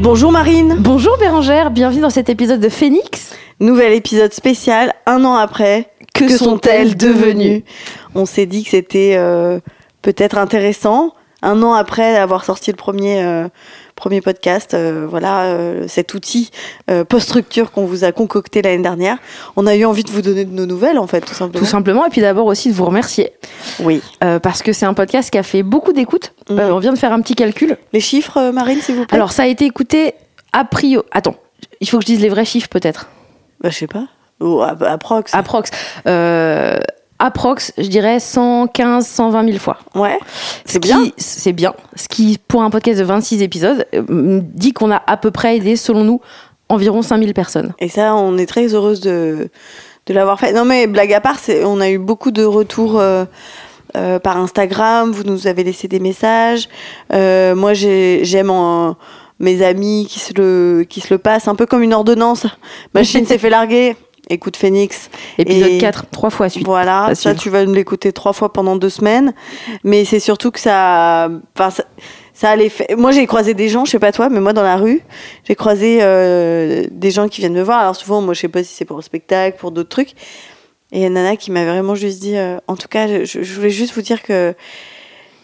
Bonjour Marine. Bonjour Bérangère, bienvenue dans cet épisode de Phoenix. Nouvel épisode spécial, un an après. Que, sont-elles devenues On s'est dit que c'était euh, peut-être intéressant, un an après avoir sorti le premier, euh, premier podcast, euh, voilà, euh, cet outil euh, post-structure qu'on vous a concocté l'année dernière. On a eu envie de vous donner de nos nouvelles, en fait, tout simplement. Tout simplement, et puis d'abord aussi de vous remercier, Oui. parce que c'est un podcast qui a fait beaucoup d'écoutes. Euh, on vient de faire un petit calcul. Les chiffres, Marine, s'il vous plaît? Alors ça a été écouté a priori... Attends, il faut que je dise les vrais chiffres peut-être? Bah, je sais pas. Oh, à- approx. Approx. Euh, approx, je dirais 115, 120 000 fois. Ouais. Ce C'est bien. C'est bien. Ce qui, pour un podcast de 26 épisodes, euh, dit qu'on a à peu près aidé, selon nous, environ 5000 personnes. Et ça, on est très heureuse de, de l'avoir fait. Non, mais blague à part, c'est- on a eu beaucoup de retours euh, euh, par Instagram. Vous nous avez laissé des messages. Euh, moi, j'ai- j'aime mes amis qui se, le, qui se le passent un peu comme une ordonnance. Machine s'est fait larguer. Écoute Phoenix. Épisode Et- 4, trois fois suite. Voilà, ça tu vas l'écouter trois fois pendant deux semaines. Mais c'est surtout que ça, enfin ça, ça allait fa- Moi j'ai croisé des gens, je sais pas toi, mais moi dans la rue, j'ai croisé euh, des gens qui viennent me voir. Alors souvent, moi je sais pas si c'est pour le spectacle, pour d'autres trucs. Et il y a nana qui m'a vraiment juste dit, euh, en tout cas, je, je voulais juste vous dire que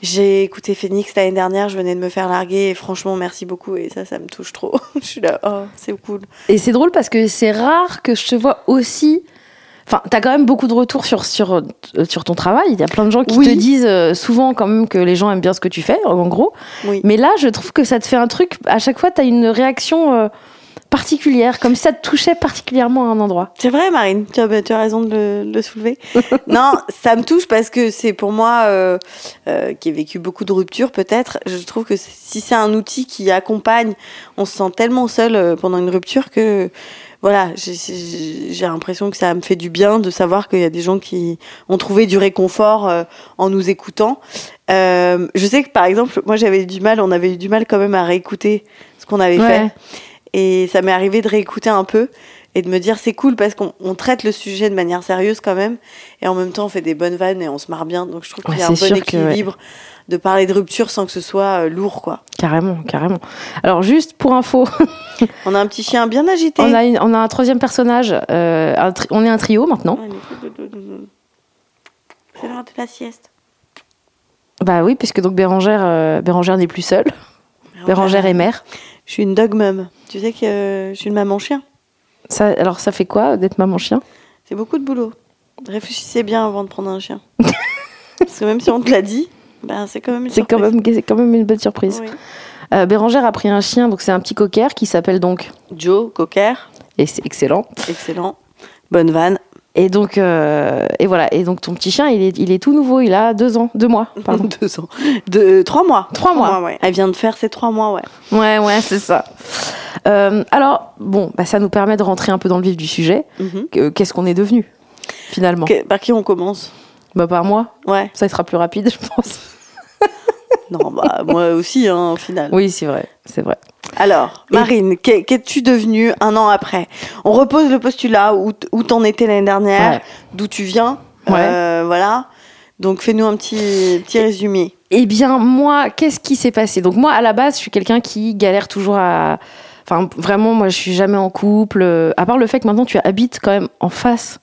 j'ai écouté Phoenix l'année dernière, je venais de me faire larguer et franchement merci beaucoup et ça, ça me touche trop. je suis là, oh c'est cool. Et c'est drôle parce que c'est rare que je te vois aussi. Enfin, t'as quand même beaucoup de retours sur, sur, euh, sur ton travail. Il y a plein de gens qui Oui. te disent euh, souvent quand même que les gens aiment bien ce que tu fais, en gros. Oui. Mais là, je trouve que ça te fait un truc. À chaque fois, t'as une réaction euh, particulière, comme si ça te touchait particulièrement à un endroit. C'est vrai, Marine, tu as, tu as raison de le, de le soulever. non, ça me touche parce que c'est pour moi, euh, euh, qui ai vécu beaucoup de ruptures peut-être, je trouve que si c'est un outil qui accompagne, on se sent tellement seul euh, pendant une rupture que, voilà, j'ai- l'impression que ça me fait du bien de savoir qu'il y a des gens qui ont trouvé du réconfort euh, en nous écoutant. Euh, je sais que par exemple, moi j'avais du mal, on avait eu du mal quand même à réécouter ce qu'on avait fait. Et ça m'est arrivé de réécouter un peu et de me dire c'est cool parce qu'on on traite le sujet de manière sérieuse quand même et en même temps on fait des bonnes vannes et on se marre bien. Donc je trouve qu'il y a Ouais, un bon sûr que, ouais. équilibre de parler de rupture sans que ce soit euh, lourd quoi. Carrément, carrément. Alors, juste pour info, On a un petit chien bien agité. on a, une- on a un troisième personnage. euh, un on est un trio maintenant. C'est l'heure de la sieste. Bah oui, puisque donc Bérangère, euh, Bérangère n'est plus seule. Bérangère est mère. Je suis une dog mum. Tu sais que euh, je suis une maman chien. Ça, alors, ça fait quoi d'être maman chien? C'est beaucoup de boulot. Réfléchissez bien avant de prendre un chien. Parce que même si on te l'a dit, ben, c'est quand même une C'est quand, surprise. même, c'est quand même une bonne surprise. Oui. Euh, Bérangère a pris un chien, donc c'est un petit cocker qui s'appelle donc, Joe, cocker, et c'est excellent. excellent. Bonne vanne. Et donc, euh, et voilà. Et donc ton petit chien, il est, il est tout nouveau. Il a deux ans, deux mois, pardon. Deux ans. De, trois mois. Trois mois. ouais. Elle vient de faire ses trois mois, ouais. ouais, ouais, c'est ça. Euh, alors, bon, bah, ça nous permet de rentrer un peu dans le vif du sujet. Mhm. Que- Qu'est-ce qu'on est devenu finalement? Que- par qui on commence? Bah par moi. Ouais. Ça sera plus rapide, je pense. Non, bah, moi aussi, hein, au final. Oui, c'est vrai, c'est vrai. Alors, Marine, qu'es- qu'es-tu devenue un an après? On repose le postulat où, t'en étais l'année dernière, Ouais. d'où tu viens. Ouais. euh, voilà. Donc, fais-nous un petit, petit résumé. Eh bien, moi, qu'est-ce qui s'est passé? Donc, moi, à la base, je suis quelqu'un qui galère toujours à. Enfin, vraiment, moi, je suis jamais en couple. euh, À part le fait que maintenant, tu habites quand même en face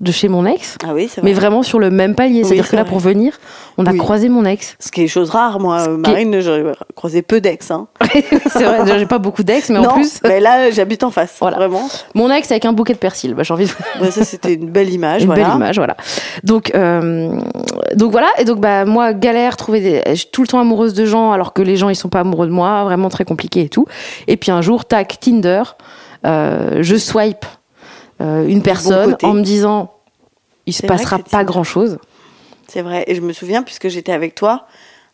de chez mon ex, Ah oui, mais vrai. vraiment sur le même palier. Oui, C'est-à-dire c'est que là, vrai. pour venir, on a Oui. croisé mon ex. Ce qui est chose rare, moi, Ce qui est- Marine, j'ai croisé peu d'ex. Hein. c'est vrai, j'ai pas beaucoup d'ex, mais non, en plus, mais là, j'habite en face, Voilà. vraiment. mon ex avec un bouquet de persil. Bah, j'ai envie de ça, c'était une belle image. une voilà. belle image, voilà. Donc, euh, donc voilà. Et donc, bah, moi, galère, trouver des, je suis tout le temps amoureuse de gens, alors que les gens, ils sont pas amoureux de moi, vraiment très compliqué et tout. Et puis un jour, tac, Tinder, euh, je swipe euh, une personne en me disant, il se passera pas grand chose C'est vrai. Et je me souviens, puisque j'étais avec toi,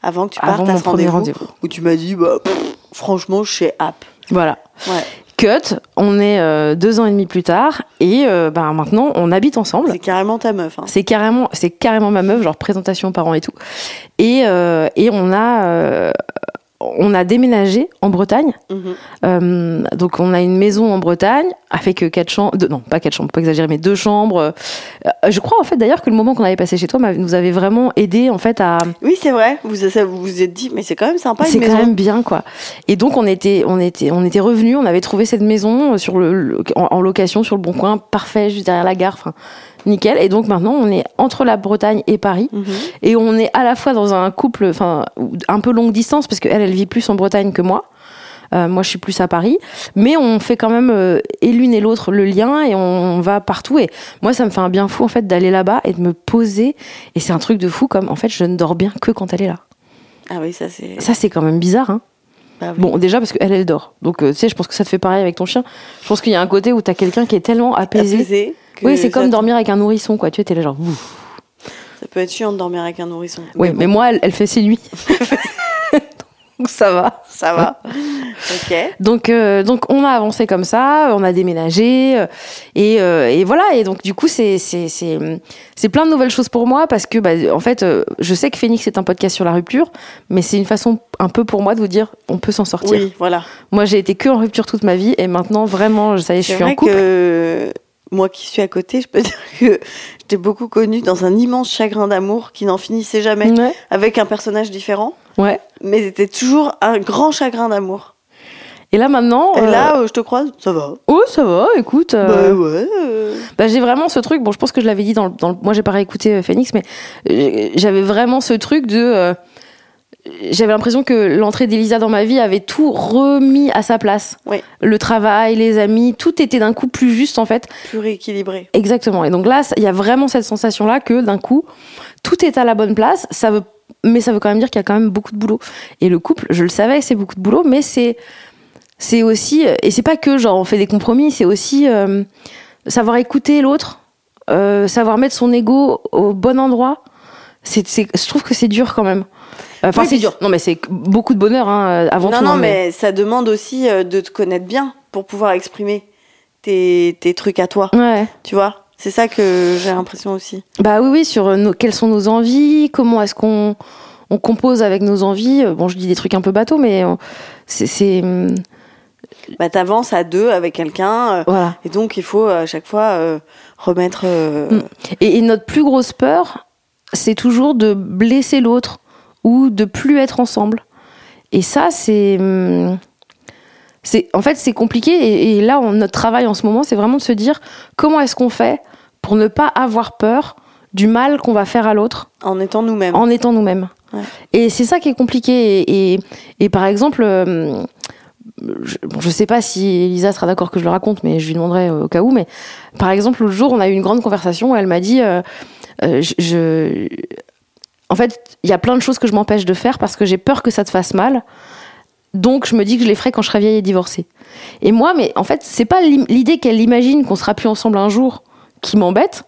avant que tu avant partes à ce premier rendez-vous, rendez-vous. où tu m'as dit, bah, pff, franchement, je suis app. Voilà. Ouais. Cut, on est euh, deux ans et demi plus tard et euh, bah, maintenant on habite ensemble. C'est carrément ta meuf. Hein. C'est carrément, c'est carrément ma meuf, genre présentation aux parents et tout. Et, euh, et on a, on a déménagé en Bretagne. Mhm. Euh, donc on a une maison en Bretagne avec euh, quatre chambres, deux- non pas quatre chambres, pas exagérer, mais deux chambres. Euh, je crois en fait d'ailleurs que le moment qu'on avait passé chez toi nous avait vraiment aidé en fait à. Oui, c'est vrai. Vous vous vous êtes dit, mais c'est quand même sympa une C'est quand même bien quoi. Et donc on était on était on était revenu, on avait trouvé cette maison sur le, le- en, en location sur le bon coin, parfait juste derrière la gare, enfin nickel. Et donc maintenant on est entre la Bretagne et Paris. Mhm. Et on est à la fois dans un couple, enfin, un peu longue distance, parce qu'elle, elle vit plus en Bretagne que moi. Euh, moi, je suis plus à Paris. Mais on fait quand même, euh, et l'une et l'autre, le lien, et on, va partout. Et moi, ça me fait un bien fou, en fait, d'aller là-bas et de me poser. Et c'est un truc de fou, comme, en fait, je ne dors bien que quand elle est là. Ah oui, ça c'est. Ça, c'est quand même bizarre, hein. bah oui. Bon, déjà, parce qu'elle, elle dort. Donc, euh, tu sais, je pense que ça te fait pareil avec ton chien. Je pense qu'il y a un côté où t'as quelqu'un qui est tellement apaisé. Apaisé que Oui, c'est comme dormir avec un nourrisson, quoi. Tu t'es là genre, ouf. Ça peut être chiant de dormir avec un nourrisson. Oui, mais moi, elle, elle fait ses nuits. Donc, ça va. ça va. ok. Donc, euh, donc on a avancé comme ça, on a déménagé euh, et, euh, et voilà. Et donc du coup c'est c'est c'est c'est plein de nouvelles choses pour moi parce que bah, en fait je sais que Phoenix est un podcast sur la rupture, mais c'est une façon un peu pour moi de vous dire on peut s'en sortir. Oui, voilà. Moi j'ai été que en rupture toute ma vie et maintenant vraiment ça y est je suis vrai en couple. que moi qui suis à côté, je peux dire que je t'ai beaucoup connue dans un immense chagrin d'amour qui n'en finissait jamais, Ouais, avec un personnage différent, ouais. mais c'était toujours un grand chagrin d'amour. Et là maintenant, Et euh, là, euh, je te croise, ça va. oh ça va, écoute. euh, Bah ouais. euh, Bah, j'ai vraiment ce truc. Bon, je pense que je l'avais dit dans le, dans le- moi j'ai pas réécouté euh, Phoenix, mais euh, j'avais vraiment ce truc de. J'avais l'impression que l'entrée d'Elisa dans ma vie avait tout remis à sa place. Oui. Le travail, les amis, tout était d'un coup plus juste en fait. plus rééquilibré. Exactement. Et donc là, il y a vraiment cette sensation là que d'un coup, tout est à la bonne place. Ça veut, mais ça veut quand même dire qu'il y a quand même beaucoup de boulot. Et le couple, je le savais, c'est beaucoup de boulot, mais c'est, c'est aussi, et c'est pas que genre on fait des compromis, c'est aussi euh, savoir écouter l'autre, euh, savoir mettre son ego au bon endroit. C'est, c'est, je trouve que c'est dur quand même. Enfin, Oui, c'est dur. Non, mais c'est beaucoup de bonheur hein, avant non, tout. non, hein, mais ça demande aussi euh, de te connaître bien pour pouvoir exprimer tes, tes trucs à toi, Ouais. tu vois? C'est ça que j'ai l'impression aussi. Bah oui, oui, sur euh, nos, quelles sont nos envies, comment est-ce qu'on on compose avec nos envies. Euh, Bon, je dis des trucs un peu bateaux, mais euh, c'est, hum, Bah, t'avances à deux avec quelqu'un, euh, voilà. et donc il faut à chaque fois euh, remettre. euh, Mm. Et, et notre plus grosse peur, c'est toujours de blesser l'autre ou de plus être ensemble. Et ça, c'est hum, c'est en fait c'est compliqué. Et, et là, on- notre travail en ce moment, c'est vraiment de se dire comment est-ce qu'on fait pour ne pas avoir peur du mal qu'on va faire à l'autre en étant nous-mêmes. en étant nous-mêmes. Ouais. Et c'est ça qui est compliqué. Et, et, et par exemple, euh, je, bon, je sais pas si Elisa sera d'accord que je le raconte, mais je lui demanderai au cas où. Mais par exemple, l'autre jour, on a eu une grande conversation où elle m'a dit, euh, euh, je- en fait, il y a plein de choses que je m'empêche de faire parce que j'ai peur que ça te fasse mal. Donc, je me dis que je les ferai quand je serai vieille et divorcée. Et moi, mais en fait, c'est pas l'idée qu'elle imagine qu'on sera plus ensemble un jour qui m'embête.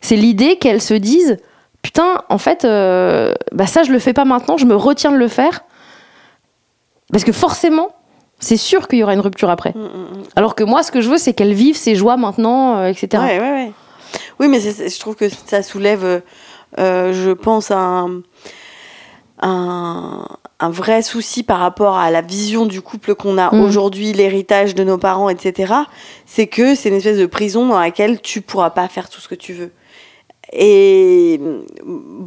C'est l'idée qu'elle se dise, putain, en fait, euh, bah ça, je le fais pas maintenant, je me retiens de le faire. Parce que forcément, c'est sûr qu'il y aura une rupture après. Mm, mm, mm. Alors que moi, ce que je veux, c'est qu'elle vive ses joies maintenant, euh, etc. Ouais, ouais, ouais. Oui, mais je trouve que ça soulève, euh, je pense, un, un, un vrai souci par rapport à la vision du couple qu'on a Mm. aujourd'hui, l'héritage de nos parents, etc. C'est que c'est une espèce de prison dans laquelle tu pourras pas faire tout ce que tu veux. Et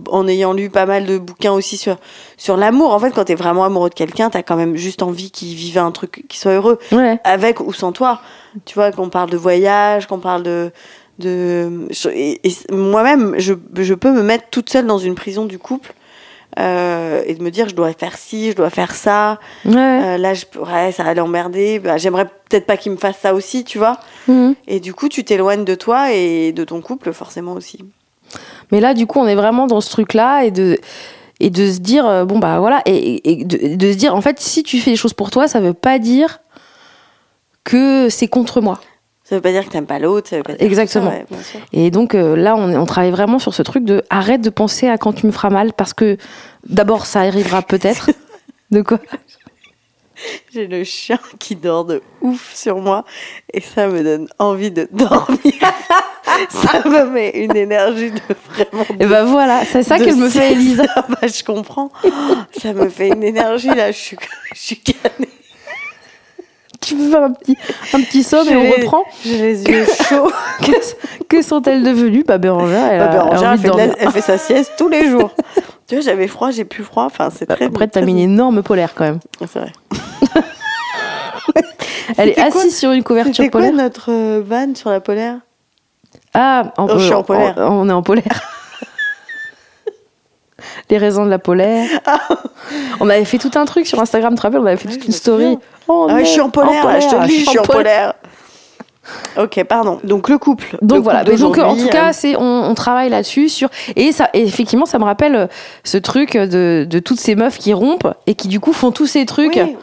en ayant lu pas mal de bouquins aussi sur, sur l'amour, en fait, quand tu es vraiment amoureux de quelqu'un, tu as quand même juste envie qu'il vive un truc qui soit heureux Ouais. avec ou sans toi. Tu vois, qu'on parle de voyage, qu'on parle de. De moi-même, je, je peux me mettre toute seule dans une prison du couple euh, et de me dire je dois faire ci, je dois faire ça. Ouais. Euh, là, je, ça va l'emmerder. Bah, J'aimerais peut-être pas qu'il me fasse ça aussi, tu vois. Mhm. Et du coup, tu t'éloignes de toi et de ton couple, forcément aussi. Mais là, du coup, on est vraiment dans ce truc-là et de et de se dire euh, bon bah voilà et, et de, de se dire en fait si tu fais les choses pour toi, ça veut pas dire que c'est contre moi. Ça veut pas dire que t'aimes pas l'autre. ça, Exactement. ouais. Et donc euh, là, on, travaille vraiment sur ce truc de arrête de penser à quand tu me feras mal parce que d'abord ça arrivera peut-être. De quoi J'ai le chien qui dort de ouf sur moi et ça me donne envie de dormir. ça me met une énergie de vraiment. Et ben voilà, c'est ça de qu'elle me fait, sieste. Elisa. Ah bah, je comprends. Ça me fait une énergie là. Je suis, je suis canée. Tu peux faire un petit, un petit somme et on reprend. J'ai les yeux chauds. Que, que sont-elles devenues? Bah Bérangère, elle, a- Bah, elle Bérangère, elle, de fait la- elle fait sa sieste tous les jours. tu vois, j'avais froid, j'ai plus froid. Enfin, c'est très. Après, t'as mis une énorme polaire quand même. C'est vrai. Elle est quoi assise sur une couverture C'était quoi polaire. notre euh, vanne sur la polaire? Ah, en, Oh, je suis en euh, polaire. On, est en polaire. Les raisons de la polaire. On avait fait tout un truc sur Instagram, tu te rappelles On avait fait toute une story. Oh, Ah je suis en polaire, je te dis, je suis en polaire. Ok, pardon. Donc le couple. Donc Le voilà. couple Mais donc en d'aujourd'hui, tout cas, euh, c'est on, on travaille là-dessus sur et ça et effectivement ça me rappelle euh, ce truc de, de toutes ces meufs qui rompent et qui du coup font tous ces trucs. Oui,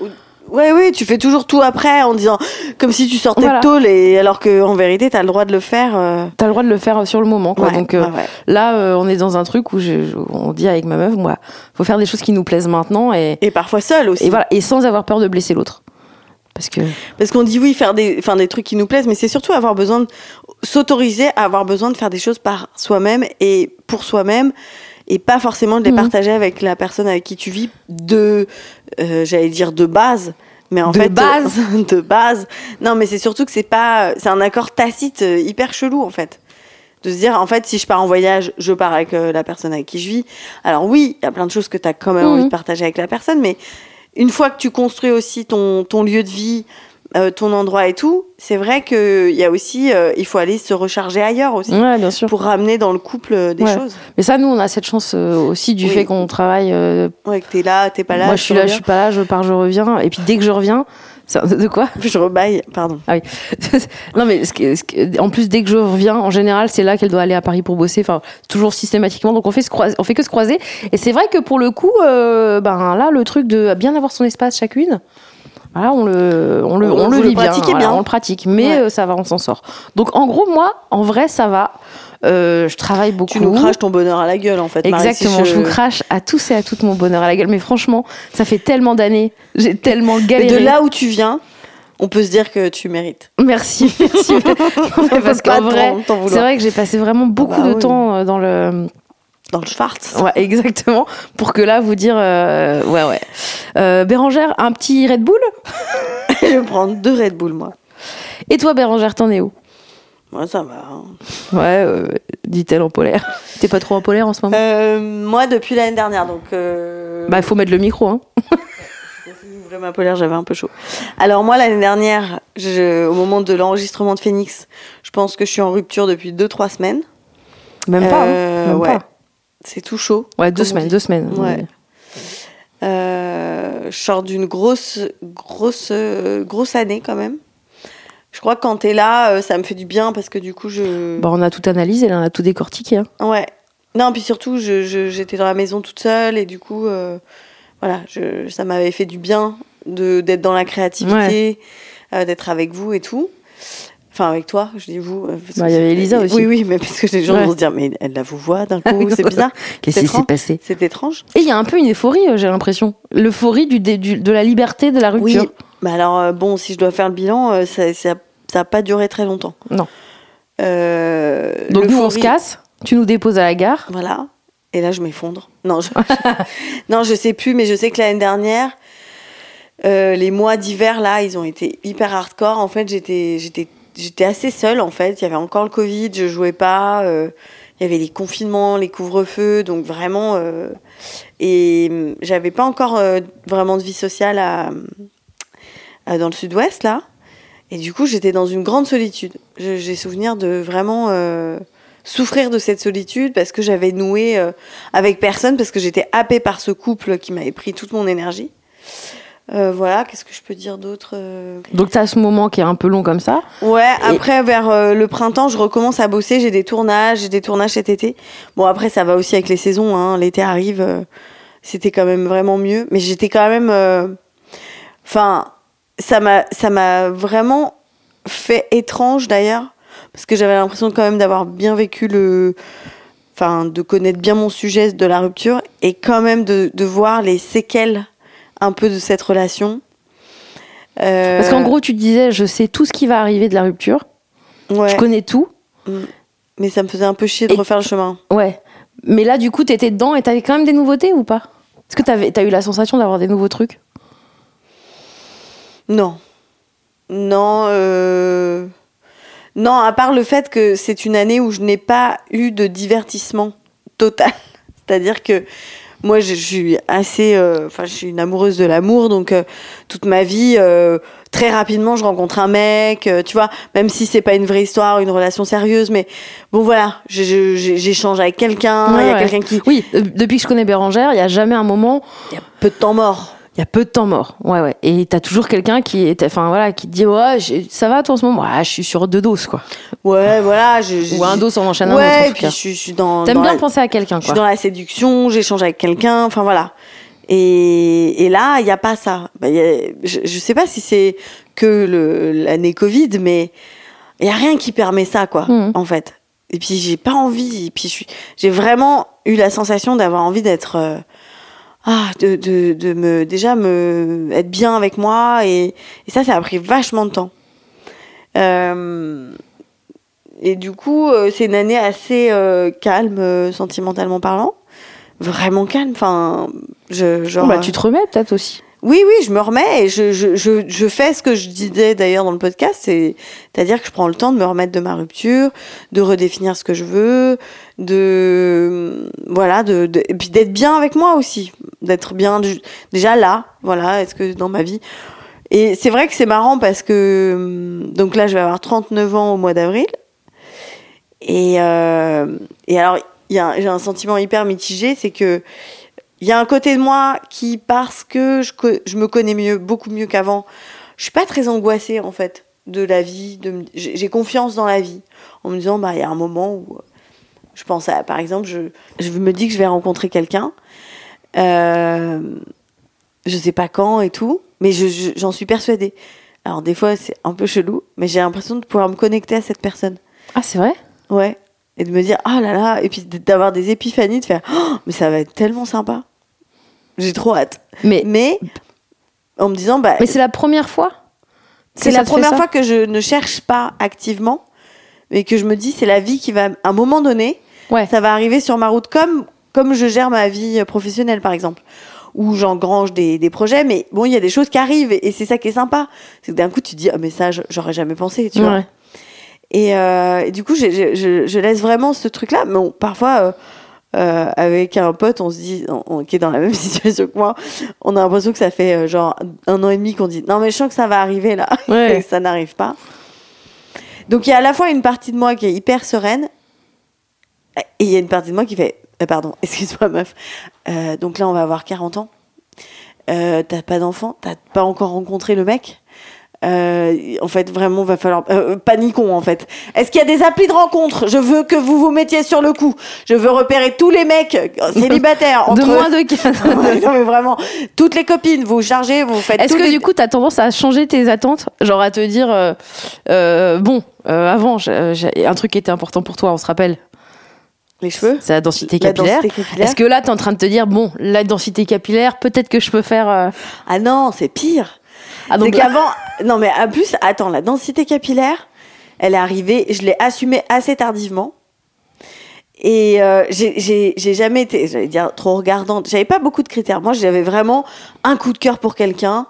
ouais, oui, tu fais toujours tout après en disant comme si tu sortais Voilà. de tôle et alors que en vérité t'as le droit de le faire. euh, T'as le droit de le faire sur le moment, quoi. ouais, Donc euh, ouais, ouais. là, euh, on est dans un truc où je, je- on dit avec ma meuf, moi, faut faire des choses qui nous plaisent maintenant et, Et parfois seul aussi. et voilà, et sans avoir peur de blesser l'autre. Parce que Parce qu'on dit oui, faire des, enfin, des trucs qui nous plaisent, mais c'est surtout avoir besoin de s'autoriser à avoir besoin de faire des choses par soi-même et pour soi-même et pas forcément de les Mhm. partager avec la personne avec qui tu vis de, euh, j'allais dire de base. Mais en De fait, base. euh, de base. Non, mais c'est surtout que c'est pas, c'est un accord tacite euh, hyper chelou en fait. De se dire, en fait, si je pars en voyage, je pars avec euh, la personne avec qui je vis. Alors oui, il y a plein de choses que tu as quand même envie de partager avec la personne, mais une fois que tu construis aussi ton, ton lieu de vie, euh, ton endroit et tout, c'est vrai qu'il y a aussi, euh, il faut aller se recharger ailleurs aussi. ouais, bien sûr. Pour ramener dans le couple euh, des Ouais. choses. Mais ça, nous, on a cette chance euh, aussi du Oui. fait qu'on travaille. Ouais, que t'es là, t'es pas là. moi, je suis là, je suis pas là, je pars, je reviens. Et puis dès que je reviens, de quoi? Je rebaille, pardon. Non, mais ce que- ce que- en plus, dès que je reviens, en général, c'est là qu'elle doit aller à Paris pour bosser. Enfin, toujours systématiquement. Donc, on fait, se croiser, on fait que se croiser. Et c'est vrai que pour le coup, euh, ben là, le truc de bien avoir son espace chacune. Voilà, on le, on le, On- on le vous le vit bien, pratiquez voilà, bien. on le pratique, mais Ouais. euh, ça va, on s'en sort. Donc en gros, moi, en vrai, ça va. Euh, je travaille beaucoup. Tu nous craches ton bonheur à la gueule, en fait. Marie, si Exactement, je... vous crache à tous et à toutes mon bonheur à la gueule. Mais franchement, ça fait tellement d'années, j'ai tellement Et galéré. de là où tu viens, on peut se dire que tu mérites. Merci, merci. Parce qu'en vrai, c'est vrai que j'ai passé vraiment beaucoup bah de oui. temps euh, dans le. Dans le Schwartz. Ouais, exactement. Pour que là, vous dire. euh, Ouais, ouais. Euh, Bérangère, un petit Red Bull je vais prendre deux Red Bull, moi. Et toi, Bérangère, t'en es où? Moi, ça va. hein. Ouais, euh, dit-elle en polaire. T'es pas trop en polaire en ce moment? Euh, moi, depuis l'année dernière, donc. euh, Bah, il faut mettre le micro, hein. Si j'ouvrais ma polaire, j'avais un peu chaud. Alors moi, l'année dernière, je- au moment de l'enregistrement de Phoenix, je pense que je suis en rupture depuis 2-3 semaines. Même pas. hein. Euh, Même ouais. pas. C'est tout chaud. Ouais, deux semaines, deux semaines. Ouais. Euh, je sors d'une grosse, grosse, grosse année quand même. Je crois que quand t'es là, euh, ça me fait du bien parce que du coup, je... Bah, on a tout analysé, là, on a tout décortiqué. hein. Ouais. Non, puis surtout, je- je- j'étais dans la maison toute seule et du coup, euh, voilà, je, ça m'avait fait du bien d'être dans la créativité, euh, d'être avec vous et tout. Enfin, avec toi, je dis vous. euh, Bah, il y avait Elisa aussi. Oui, oui, mais parce que les gens Ouais. vont se dire, mais elle la vous voit d'un coup, c'est bizarre. Qu'est-ce qui s'est passé? C'est étrange. Et il y a un peu une euphorie, euh, j'ai l'impression. L'euphorie du, du- de la liberté, de la Oui. rupture. Bah alors, euh, bon, si je dois faire le bilan, ça ça n'a pas duré très longtemps. Non. Euh, Donc nous, on se casse, tu nous déposes à la gare. Voilà. Et là, je m'effondre. Non, je... non, je sais plus, mais je sais que l'année dernière, euh, les mois d'hiver, là, ils ont été hyper hardcore. En fait, j'étais, j'étais, assez seule, en fait. Il y avait encore le Covid, je jouais pas. euh, il y avait les confinements, les couvre-feux, donc vraiment. euh, et hum, j'avais pas encore euh, vraiment de vie sociale à- dans le sud-ouest, là. Et du coup, j'étais dans une grande solitude. J'ai souvenir de vraiment euh, souffrir de cette solitude parce que j'avais noué euh, avec personne, parce que j'étais happée par ce couple qui m'avait pris toute mon énergie. Euh, voilà, qu'est-ce que je peux dire d'autre euh Donc tu as ce moment qui est un peu long comme ça. Ouais, après, vers euh, le printemps, je recommence à bosser. J'ai des tournages, j'ai des tournages cet été. Bon, après, ça va aussi avec les saisons. Hein. L'été arrive, euh, c'était quand même vraiment mieux. Mais j'étais quand même. Enfin, ça m'a, ça m'a vraiment fait étrange d'ailleurs, parce que j'avais l'impression quand même d'avoir bien vécu le. Enfin, de connaître bien mon sujet de la rupture et quand même de, de voir les séquelles un peu de cette relation. Euh, Parce qu'en gros, tu te disais, je sais tout ce qui va arriver de la rupture. ouais. Je connais tout. Mm. Mais ça me faisait un peu chier de Et- refaire le chemin. Ouais. Mais là, du coup, t'étais dedans et t'avais quand même des nouveautés ou pas? Est-ce que t'as eu la sensation d'avoir des nouveaux trucs? Non. Non, euh... non, à part le fait que c'est une année où je n'ai pas eu de divertissement total. C'est-à-dire que moi, je, je suis assez, euh, enfin, je suis une amoureuse de l'amour, donc euh, toute ma vie, euh, très rapidement, je rencontre un mec, euh, tu vois, même si c'est pas une vraie histoire, une relation sérieuse, mais bon, voilà, j'échange avec quelqu'un, il Ouais, y a ouais. quelqu'un qui, Oui, euh, depuis que je connais Bérangère, il y a jamais un moment, il y a peu de temps mort. Il y a peu de temps mort. Ouais, ouais. Et t'as toujours quelqu'un qui est, enfin voilà, qui te dit ouais, ça va toi en ce moment? Ouais, je suis sur deux doses quoi. Ouais, voilà, je, je- Ou un dos en enchaîne un ouais, et puis je, suis- je suis dans. T'aimes bien la- penser à quelqu'un Je suis dans la séduction, j'échange avec quelqu'un, enfin voilà. Et, et là, il n'y a pas ça. Bah, y a- je ne sais pas si c'est que l'année Covid, mais il n'y a rien qui permet ça, quoi, Mhm. en fait. Et puis, j'ai pas envie. Et puis, je suis- j'ai vraiment eu la sensation d'avoir envie d'être. Euh, ah, de, de, de me. Déjà, me, être bien avec moi. Et, et ça, ça a pris vachement de temps. Euh, et du coup, euh, c'est une année assez euh, calme, euh, sentimentalement parlant. Vraiment calme. Enfin, je, genre, bah, tu te remets peut-être aussi. oui, oui, je me remets et je, je, je, je fais ce que je disais d'ailleurs dans le podcast, c'est- c'est-à-dire que je prends le temps de me remettre de ma rupture, de redéfinir ce que je veux, de voilà, de, et puis d'être bien avec moi aussi, d'être bien déjà là, voilà, est-ce que dans ma vie. Et c'est vrai que c'est marrant parce que hum, donc là je vais avoir 39 ans au mois d'avril et euh, et alors j'ai un sentiment hyper mitigé, c'est que il y a un côté de moi qui, parce que je, je me connais mieux, beaucoup mieux qu'avant, je suis pas très angoissée en fait de la vie. J'ai confiance dans la vie en me disant bah il y a un moment où euh, je pense à par exemple je, je me dis que je vais rencontrer quelqu'un, euh, je sais pas quand et tout, mais je- je- j'en suis persuadée. Alors des fois c'est un peu chelou, mais j'ai l'impression de pouvoir me connecter à cette personne. Ah, c'est vrai? Ouais. Et de me dire, ah là là, et puis d'avoir des épiphanies, de faire, Oh, mais ça va être tellement sympa. J'ai trop hâte. Mais, Mais en me disant, bah, mais c'est la première fois? c'est la première fois que je ne cherche pas activement, mais que je me dis, c'est la vie qui va, à un moment donné, Ouais. ça va arriver sur ma route, comme, comme je gère ma vie professionnelle, par exemple, où j'engrange des, des projets, mais bon, il y a des choses qui arrivent, et, et c'est ça qui est sympa. C'est que d'un coup, tu te dis, ah, mais ça, j'aurais jamais pensé, tu vois. Et, euh, et du coup, je, je laisse vraiment ce truc-là. Mais bon, parfois, euh, euh, avec un pote, on se dit, on, on- qui est dans la même situation que moi, on a l'impression que ça fait genre un an et demi qu'on dit, non mais je sens que ça va arriver là, Ouais. et ça n'arrive pas. Donc il y a à la fois une partie de moi qui est hyper sereine, et il y a une partie de moi qui fait, euh, pardon, excuse-moi meuf, Euh, donc là on va avoir 40 ans, Euh, t'as pas d'enfant, t'as pas encore rencontré le mec. En fait, vraiment, va falloir paniquons en fait. Est-ce qu'il y a des applis de rencontre? Je veux que vous vous mettiez sur le coup. Je veux repérer tous les mecs célibataires entre De moins de 4. non mais vraiment, toutes les copines, vous chargez, vous faites. Est-ce que les- du coup, t'as tendance à changer tes attentes? Genre à te dire, bon, avant, un truc qui était important pour toi, on se rappelle, les cheveux, c'est la densité la capillaire. Est-ce que là, t'es en train de te dire, bon, la densité capillaire, peut-être que je peux faire. euh, Ah non, c'est pire. Ah, Donc qu'avant, non mais en plus, attends, la densité capillaire, elle est arrivée, je l'ai assumée assez tardivement. Et euh, j'ai jamais été, j'allais dire, trop regardante. J'avais pas beaucoup de critères. Moi, j'avais vraiment un coup de cœur pour quelqu'un.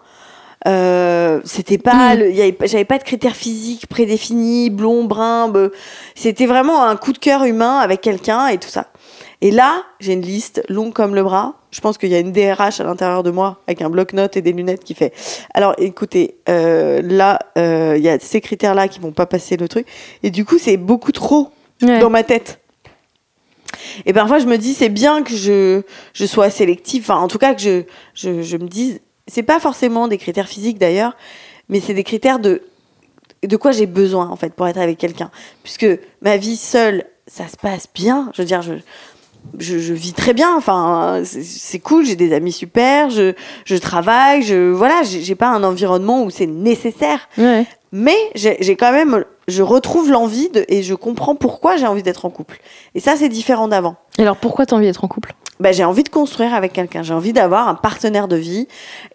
Euh, c'était pas, Mm. pas- j'avais pas de critères physiques prédéfinis, blond, brun. C'était vraiment un coup de cœur humain avec quelqu'un et tout ça. Et là, j'ai une liste longue comme le bras. Je pense qu'il y a une DRH à l'intérieur de moi avec un bloc-notes et des lunettes qui fait. Alors, écoutez, euh, là, euh, il y a ces critères-là qui vont pas passer le truc. Et du coup, c'est beaucoup trop Ouais. dans ma tête. Et parfois, je me dis, c'est bien que je, je sois sélective. Enfin, en tout cas, que je, je, je me dise, c'est pas forcément des critères physiques d'ailleurs, mais c'est des critères de, de quoi j'ai besoin, en fait, pour être avec quelqu'un. Puisque ma vie seule, ça se passe bien. Je veux dire, je, je, je vis très bien. Enfin, c'est- cool. J'ai des amis super. Je, je travaille. Je, voilà, j'ai pas un environnement où c'est nécessaire. Ouais. Mais j'ai j'ai quand même, je retrouve l'envie de, et je comprends pourquoi j'ai envie d'être en couple. Et ça, c'est différent d'avant. Et alors, pourquoi t'as envie d'être en couple? Bah, j'ai envie de construire avec quelqu'un. J'ai envie d'avoir un partenaire de vie.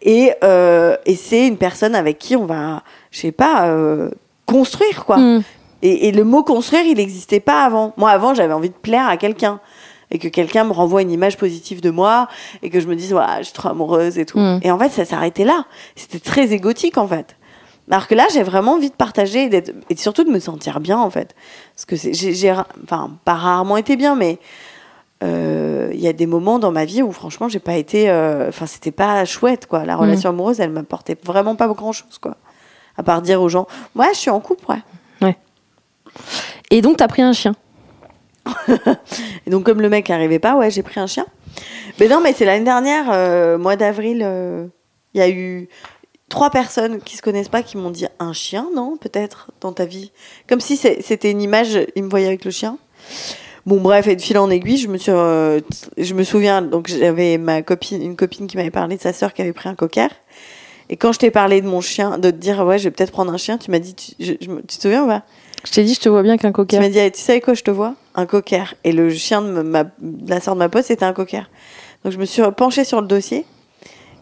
Et, euh, et c'est une personne avec qui on va, je sais pas, euh, construire, quoi. Hmm. Et, et le mot construire, il n'existait pas avant. Moi, avant, j'avais envie de plaire à quelqu'un. Et que quelqu'un me renvoie une image positive de moi. Et que je me dise, voilà, je suis trop amoureuse et tout. Mm. Et en fait, ça s'arrêtait là. C'était très égotique, en fait. Alors que là, j'ai vraiment envie de partager et, et surtout de me sentir bien, en fait. Parce que j'ai, enfin, pas rarement été bien, mais euh, il y a des moments dans ma vie où, franchement, j'ai pas été. euh, Enfin, c'était pas chouette, quoi. La relation amoureuse, elle m'apportait vraiment pas grand chose, quoi. À part dire aux gens, ouais, je suis en couple, ouais. Et donc, t'as pris un chien? Et donc, comme le mec arrivait pas, ouais, j'ai pris un chien. Mais non, mais c'est l'année dernière, euh, mois d'avril, il y a eu trois personnes qui se connaissent pas qui m'ont dit un chien, non, peut-être, dans ta vie? Comme si c'était une image, ils me voyaient avec le chien. Bon, bref, et de fil en aiguille, je me suis, euh, je me souviens, donc j'avais ma copine, une copine qui m'avait parlé de sa sœur qui avait pris un cocker. Et quand je t'ai parlé de mon chien, de te dire, ouais, je vais peut-être prendre un chien, tu m'as dit, tu, je- je me- tu te souviens ou pas? Je t'ai dit, je te vois bien qu'un Tu cocker. m'as dit, Ah, tu sais quoi, je te vois? Un cocker. Et le chien de, ma, de la sœur de ma pote, c'était un cocker. Donc je me suis penchée sur le dossier.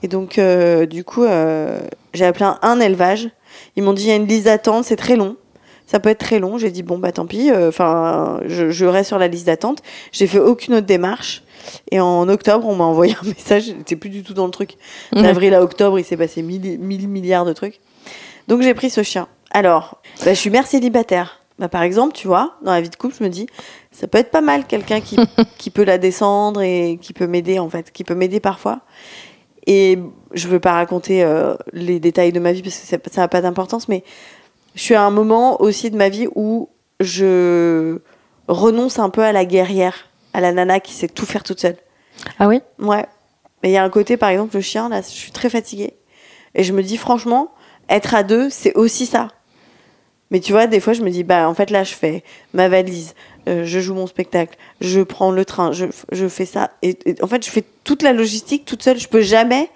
Et donc, euh, du coup, euh, j'ai appelé un, un élevage. Ils m'ont dit, il y a une liste d'attente, c'est très long. Ça peut être très long. J'ai dit, bon, bah tant pis. Enfin, je, je reste sur la liste d'attente. J'ai fait aucune autre démarche. Et en octobre, on m'a envoyé un message. J'étais plus du tout dans le truc. D'avril à octobre, il s'est passé mille, mille milliards de trucs. Donc j'ai pris ce chien. Alors, bah, je suis mère célibataire. Bah, par exemple, tu vois, dans la vie de couple, je me dis, ça peut être pas mal quelqu'un qui, qui peut la descendre et qui peut m'aider, en fait, qui peut m'aider parfois. Et je veux pas raconter euh, les détails de ma vie parce que ça n'a pas d'importance, mais je suis à un moment aussi de ma vie où je renonce un peu à la guerrière, à la nana qui sait tout faire toute seule. Ah oui? Ouais. Mais il y a un côté, par exemple, le chien, là, je suis très fatiguée. Et je me dis, franchement, être à deux, c'est aussi ça. Mais tu vois, des fois, je me dis, bah, en fait, là, je fais ma valise, euh, je joue mon spectacle, je prends le train, je, je fais ça. Et, et en fait, je fais toute la logistique toute seule. Je peux jamais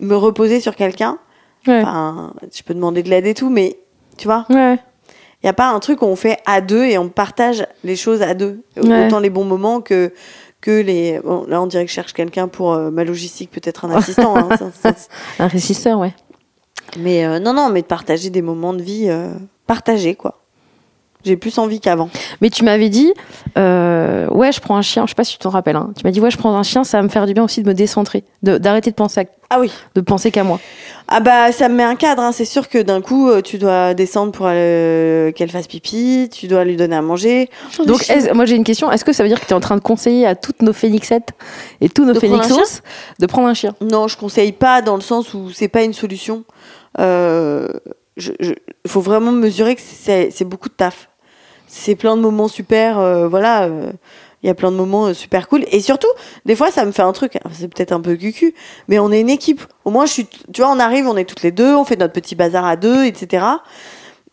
me reposer sur quelqu'un. Ouais. Enfin, je peux demander de l'aide et tout, mais tu vois, Ouais. il n'y a pas un truc où on fait à deux et on partage les choses à deux. Ouais. Autant les bons moments que, que les. Bon, là, on dirait que je cherche quelqu'un pour euh, ma logistique, peut-être un assistant. hein, ça- ça- Un régisseur, ouais. mais euh, non, non, mais de partager des moments de vie euh, partagés, quoi. J'ai plus envie qu'avant. Mais tu m'avais dit, euh, ouais, je prends un chien. Je sais pas si tu t'en rappelles. Hein. Tu m'as dit, ouais, je prends un chien, ça va me faire du bien aussi de me décentrer, d'arrêter de penser, à- Ah oui. de penser qu'à moi. Ah bah, ça me met un cadre. hein. C'est sûr que d'un coup, euh, tu dois descendre pour euh, qu'elle fasse pipi, tu dois lui donner à manger. Donc, moi j'ai une question. Est-ce que ça veut dire que tu es en train de conseiller à toutes nos phénixettes et tous nos De phénixos de prendre un chien? Non, je conseille pas dans le sens où c'est pas une solution. Euh, je- faut vraiment mesurer que c'est beaucoup de taf. C'est plein de moments super, euh, voilà. euh, Il y a plein de moments euh, super cool. Et surtout, des fois, ça me fait un truc. alors, C'est peut-être un peu cucu, mais on est une équipe. Au moins, je suis, tu vois, on arrive, on est toutes les deux, on fait notre petit bazar à deux, etc.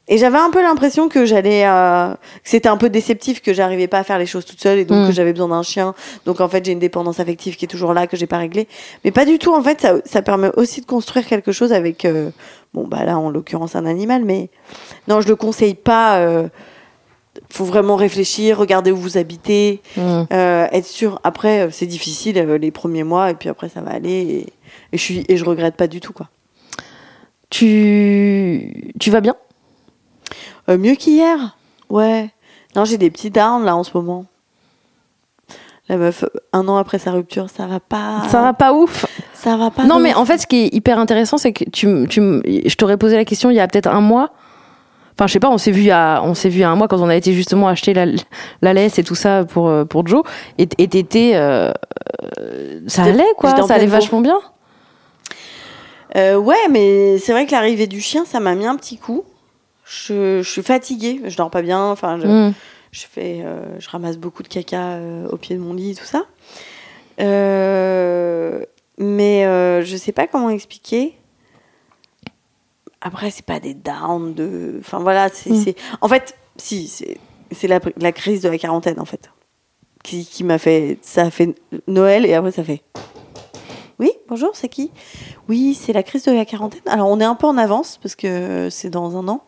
Et j'avais un peu l'impression que j'allais, euh, que c'était un peu déceptif, que j'arrivais pas à faire les choses toute seule et donc Mm. que j'avais besoin d'un chien. Donc en fait, j'ai une dépendance affective qui est toujours là, que j'ai pas réglée. Mais pas du tout. En fait, ça, ça permet aussi de construire quelque chose avec, euh, bon bah là, en l'occurrence, un animal. Mais non, je le conseille pas. Euh, faut vraiment réfléchir, regarder où vous habitez, Hmm. euh, être sûr. Après, euh, c'est difficile euh, les premiers mois et puis après ça va aller. Et, et je suis et je regrette pas du tout quoi. Tu, tu vas bien? Euh, mieux qu'hier. Ouais. Non, j'ai des petits downs là en ce moment. La meuf, un an après sa rupture, ça va pas. Ça va pas ouf? Ça va pas. Non, mais en fait, ce qui est hyper intéressant, c'est que tu, tu, je t'aurais posé la question il y a peut-être un mois. Enfin, je sais pas, on s'est vu a, on s'est vu un mois quand on a été justement acheter la, la laisse et tout ça pour, euh, pour Joe. Et et t'étais, euh, euh, ça allait quoi, ça allait vachement bien? Euh, ouais, mais c'est vrai que l'arrivée du chien, ça m'a mis un petit coup. Je, je suis fatiguée, je dors pas bien. Enfin, je, Hmm. je fais, euh, je ramasse beaucoup de caca au pied de mon lit, tout ça. Mais je sais pas comment expliquer. Après, c'est pas des downs de. Enfin voilà, c'est. Mm. En fait, si, c'est c'est la, la crise de la quarantaine en fait, qui, qui m'a fait. Ça a fait Noël et après ça fait. Oui, bonjour, c'est qui? Oui, c'est la crise de la quarantaine. Alors, on est un peu en avance parce que c'est dans un an,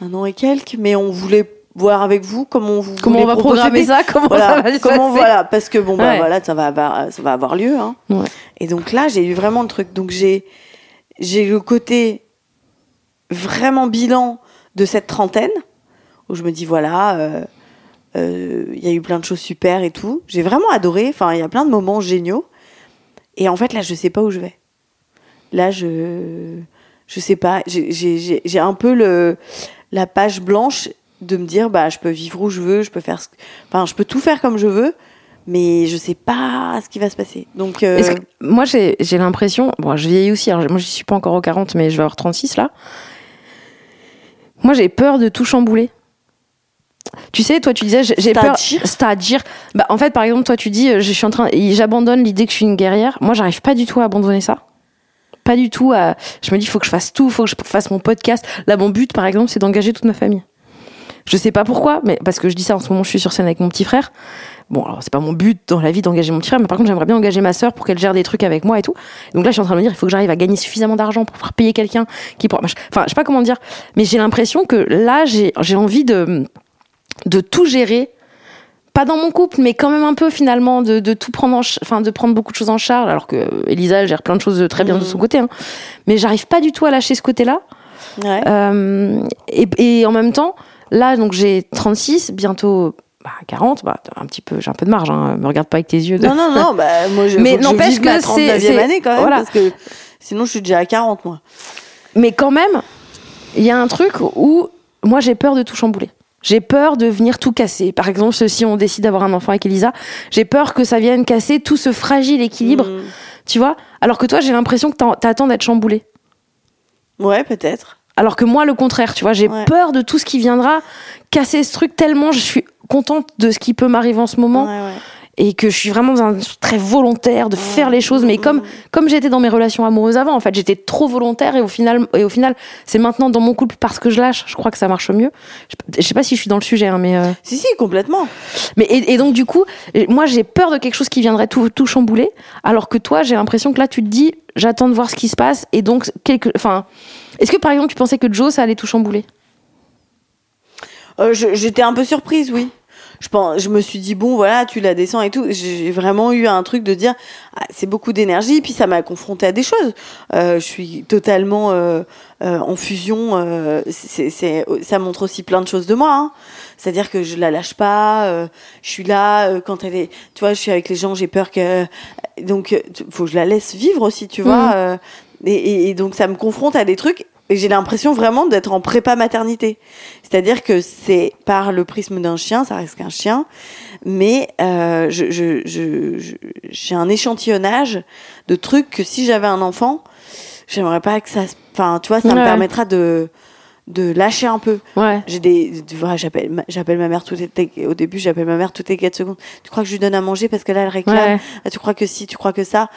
un an et quelques, mais on voulait voir avec vous comment vous Comment on va programmer ça Comment Voilà, ça va se comment passer voilà, parce que bon bah Ouais. voilà, ça va avoir, ça va avoir lieu. Hein. Ouais. Et donc là, j'ai eu vraiment le truc. Donc j'ai j'ai le côté vraiment bilan de cette trentaine où je me dis voilà, euh, euh, il y a eu plein de choses super et tout. J'ai vraiment adoré. Enfin, il y a plein de moments géniaux. Et en fait, là, je sais pas où je vais. Là, je je sais pas. J'ai- un peu le la page blanche de me dire bah je peux vivre où je veux, je peux faire, enfin je peux tout faire comme je veux, mais je sais pas ce qui va se passer. Donc euh, moi, j'ai l'impression, bon, je vieillis aussi, alors moi, je suis pas encore aux 40, mais je vais avoir 36 là. Moi, j'ai peur de tout chambouler. Tu sais, toi, tu disais, j'ai peur. C'est-à-dire? Bah, en fait, par exemple, toi, tu dis, euh, je suis en train, j'abandonne l'idée que je suis une guerrière. Moi, j'arrive pas du tout à abandonner ça. Pas du tout à. Je me dis, il faut que je fasse tout, il faut que je fasse mon podcast. Là, mon but, par exemple, c'est d'engager toute ma famille. Je sais pas pourquoi, mais parce que je dis ça en ce moment, je suis sur scène avec mon petit frère. Bon, alors c'est pas mon but dans la vie d'engager mon petit frère, mais par contre, j'aimerais bien engager ma sœur pour qu'elle gère des trucs avec moi et tout. Donc là, je suis en train de me dire, il faut que j'arrive à gagner suffisamment d'argent pour pouvoir payer quelqu'un qui pourra. Enfin, je sais pas comment dire, mais j'ai l'impression que là, j'ai envie de de tout gérer. Pas dans mon couple, mais quand même un peu finalement de, de tout prendre en, enfin de prendre beaucoup de choses en charge. Alors que euh, Elisa, elle gère plein de choses très bien de son côté, hein. mais j'arrive pas du tout à lâcher ce côté-là. ouais. Euh, et, et en même temps, là, donc j'ai 36, bientôt bah, 40, bah, un petit peu, j'ai un peu de marge, hein, me regarde pas avec tes yeux. De... non non non, bah moi je, Mais que n'empêche ma que c'est- 39e c'est- année quand même voilà. parce que sinon je suis déjà à 40 moi. Mais quand même, il y a un truc où moi j'ai peur de tout chambouler. J'ai peur de venir tout casser. Par exemple, si on décide d'avoir un enfant avec Elisa, j'ai peur que ça vienne casser tout ce fragile équilibre, Mm. tu vois. Alors que toi, j'ai l'impression que t'en- t'attends d'être chamboulé. Ouais, peut-être. Alors que moi, le contraire, tu vois, j'ai Ouais. peur de tout ce qui viendra casser ce truc tellement je suis contente de ce qui peut m'arriver en ce moment Ouais, ouais. Et que je suis vraiment dans un truc très volontaire de faire les choses mais Mm, comme mm. comme j'étais dans mes relations amoureuses avant en fait j'étais trop volontaire et au final et au final c'est maintenant dans mon couple parce que je lâche je crois que ça marche mieux je, sais pas si je suis dans le sujet hein, mais euh, Si si, complètement. mais et, et donc du coup moi j'ai peur de quelque chose qui viendrait tout tout chambouler alors que toi j'ai l'impression que là tu te dis j'attends de voir ce qui se passe et donc quelque enfin est-ce que par exemple tu pensais que Joe ça allait tout chambouler? Euh, J'étais un peu surprise, oui. Je, pense, je me suis dit, bon, voilà, tu la descends et tout. J'ai vraiment eu un truc de dire, ah, c'est beaucoup d'énergie, puis ça m'a confronté à des choses. Euh, je suis totalement euh, euh, en fusion. euh, c'est c'est- ça montre aussi plein de choses de moi. hein. C'est-à-dire que je la lâche pas. euh, je suis là euh, quand elle est. Tu vois, je suis avec les gens, j'ai peur que. Donc, faut que je la laisse vivre aussi, tu vois. Et, et- et donc, ça me confronte à des trucs. Et j'ai l'impression vraiment d'être en prépa maternité. C'est-à-dire que c'est par le prisme d'un chien, ça reste qu'un chien, mais euh, je, je, je, je- j'ai un échantillonnage de trucs que si j'avais un enfant, j'aimerais pas que ça. Enfin, tu vois, ça me permettra de de lâcher un peu. ouais J'ai des, tu vois, j'appelle, ma- j'appelle ma mère toutes les, au début, j'appelle ma mère toutes les 4 secondes. Tu crois que je lui donne à manger parce que là, elle réclame? ouais Ah, tu crois que si, tu crois que ça?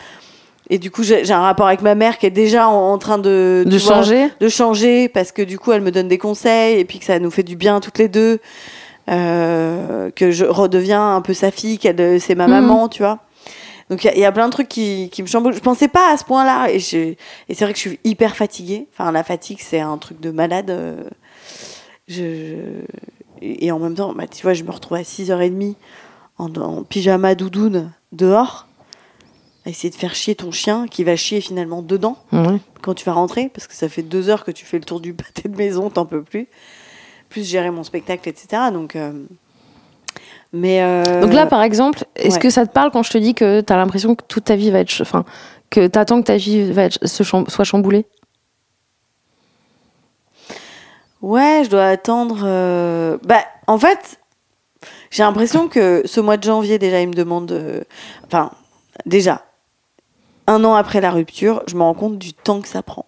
Et du coup, j'ai un rapport avec ma mère qui est déjà en, en train de, de vois, changer de changer parce que du coup elle me donne des conseils et puis que ça nous fait du bien toutes les deux euh, que je redeviens un peu sa fille qu'elle euh, c'est ma Mhm. maman tu vois. Donc il y, a- il y a plein de trucs qui, qui me chamboulent. Je pensais pas à ce point là et, je- et c'est vrai que je suis hyper fatiguée. Enfin la fatigue c'est un truc de malade euh, je, et en même temps bah, tu vois je me retrouve à 6h30 en, en pyjama doudoune dehors à essayer de faire chier ton chien qui va chier finalement dedans quand tu vas rentrer, parce que ça fait deux heures que tu fais le tour du pâté de maison, t'en peux plus. Plus gérer mon spectacle, etc. Donc, euh, mais euh, Donc là, par exemple, est-ce ouais. que ça te parle quand je te dis que t'as l'impression que toute ta vie va être, enfin, que t'attends que ta vie va être, se cham- soit chamboulée? Ouais, je dois attendre. euh, Bah, en fait, j'ai l'impression que ce mois de janvier déjà, il me demande. Enfin, déjà, un an après la rupture, je me rends compte du temps que ça prend.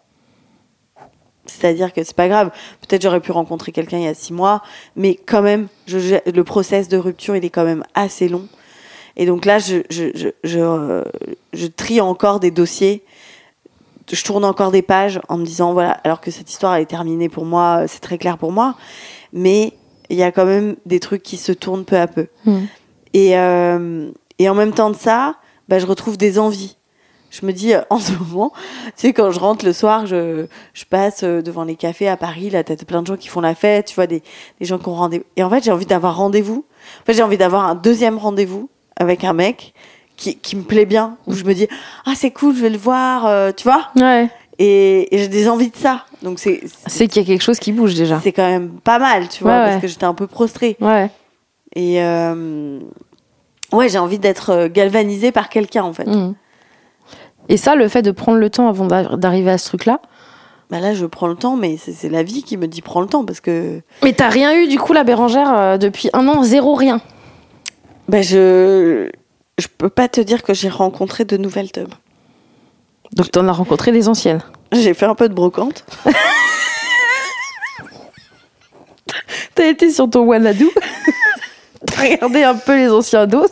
C'est-à-dire que c'est pas grave. Peut-être j'aurais pu rencontrer quelqu'un il y a six mois, mais quand même, je, le process de rupture, il est quand même assez long. Et donc là, je, je, je, je, je trie encore des dossiers. Je tourne encore des pages en me disant, voilà, alors que cette histoire elle est terminée pour moi, c'est très clair pour moi. Mais il y a quand même des trucs qui se tournent peu à peu. Et, euh, et en même temps de ça, bah, je retrouve des envies. Je me dis, euh, en ce moment, tu sais, quand je rentre le soir, je, je passe euh, devant les cafés à Paris, là, t'as plein de gens qui font la fête, tu vois, des, des gens qui ont rendez-vous. Et en fait, j'ai envie d'avoir rendez-vous. En fait, j'ai envie d'avoir un deuxième rendez-vous avec un mec qui, qui me plaît bien, où je me dis, ah, c'est cool, je vais le voir, euh, tu vois. Ouais. Et, et j'ai des envies de ça. Donc c'est C'est qu'il y a quelque chose qui bouge déjà. c'est quand même pas mal, tu vois, Ouais, parce ouais. que j'étais un peu prostrée. Ouais. Et euh, ouais, j'ai envie d'être galvanisée par quelqu'un en fait. Mhm. Et ça, le fait de prendre le temps avant d'a- d'arriver à ce truc-là. Bah là, je prends le temps, mais c'est la vie qui me dit prends le temps parce que Mais t'as rien eu du coup, la Bérangère, euh, depuis un an, zéro rien. bah je je peux pas te dire que j'ai rencontré de nouvelles tubs. Donc t'en as rencontré des anciennes. J'ai fait un peu de brocante. T'as été sur ton Wanadu T'as regardé un peu les anciens dos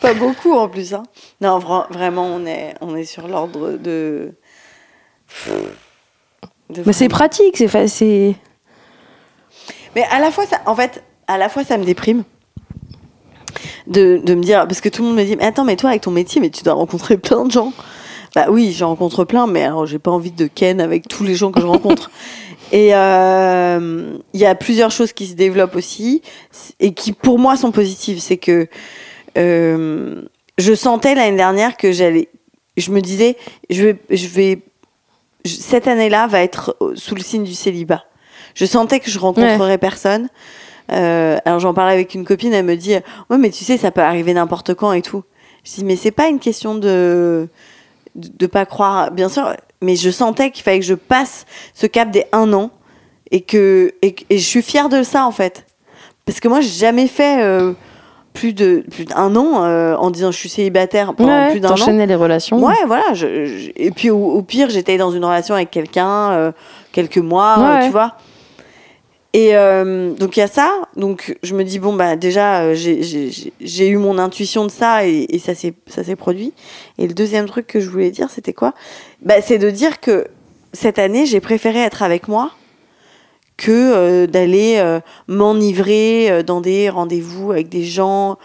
Pas beaucoup en plus. Hein. Non, vra- vraiment, on est, on est sur l'ordre de. de Mais c'est pratique, c'est fa- c'est. Mais à la fois, ça, en fait, à la fois, ça me déprime. De, de me dire, parce que tout le monde me dit, mais attends, mais toi, avec ton métier, mais tu dois rencontrer plein de gens. Bah oui, j'en rencontre plein, mais alors j'ai pas envie de ken avec tous les gens que je rencontre. Et euh, il y a plusieurs choses qui se développent aussi et qui, pour moi, sont positives. C'est que je sentais l'année dernière que j'allais. Je me disais, je vais, je vais, cette année-là va être sous le signe du célibat. Je sentais que je rencontrerais personne. Euh, alors j'en parlais avec une copine, elle me dit, ouais, mais tu sais, ça peut arriver n'importe quand et tout. Je dis, mais c'est pas une question de de, pas croire, bien sûr, mais je sentais qu'il fallait que je passe ce cap des un an et que et, que- et je suis fière de ça en fait, parce que moi j'ai jamais fait euh, plus de plus d'un an euh, en disant je suis célibataire pendant Ouais, plus d'un an. t'enchaînais les relations. Ouais, voilà. je- je- et puis au, au pire, j'étais dans une relation avec quelqu'un euh, quelques mois, euh, tu vois. Et donc il y a ça. Donc je me dis bon bah déjà j'ai- eu mon intuition de ça et, et ça s'est ça s'est produit. Et le deuxième truc que je voulais dire c'était quoi? Bah c'est de dire que cette année j'ai préféré être avec moi que euh, d'aller euh, m'enivrer euh, dans des rendez-vous avec des gens.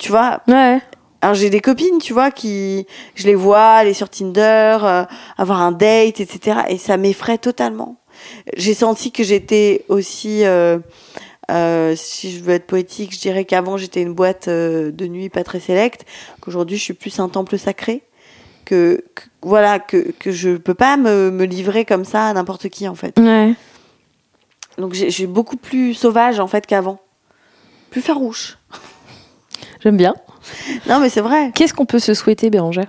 Tu vois, Ouais. alors j'ai des copines, tu vois, qui je les vois aller sur Tinder, euh, avoir un date, etc. Et ça m'effraie totalement. J'ai senti que j'étais aussi, euh, euh, si je veux être poétique, je dirais qu'avant j'étais une boîte de nuit pas très sélecte, qu'aujourd'hui je suis plus un temple sacré, que, que- voilà que que je peux pas me, me livrer comme ça à n'importe qui en fait. Ouais. Donc je suis beaucoup plus sauvage en fait qu'avant, plus farouche. J'aime bien. Non mais c'est vrai. Qu'est-ce qu'on peut se souhaiter, Bérangère?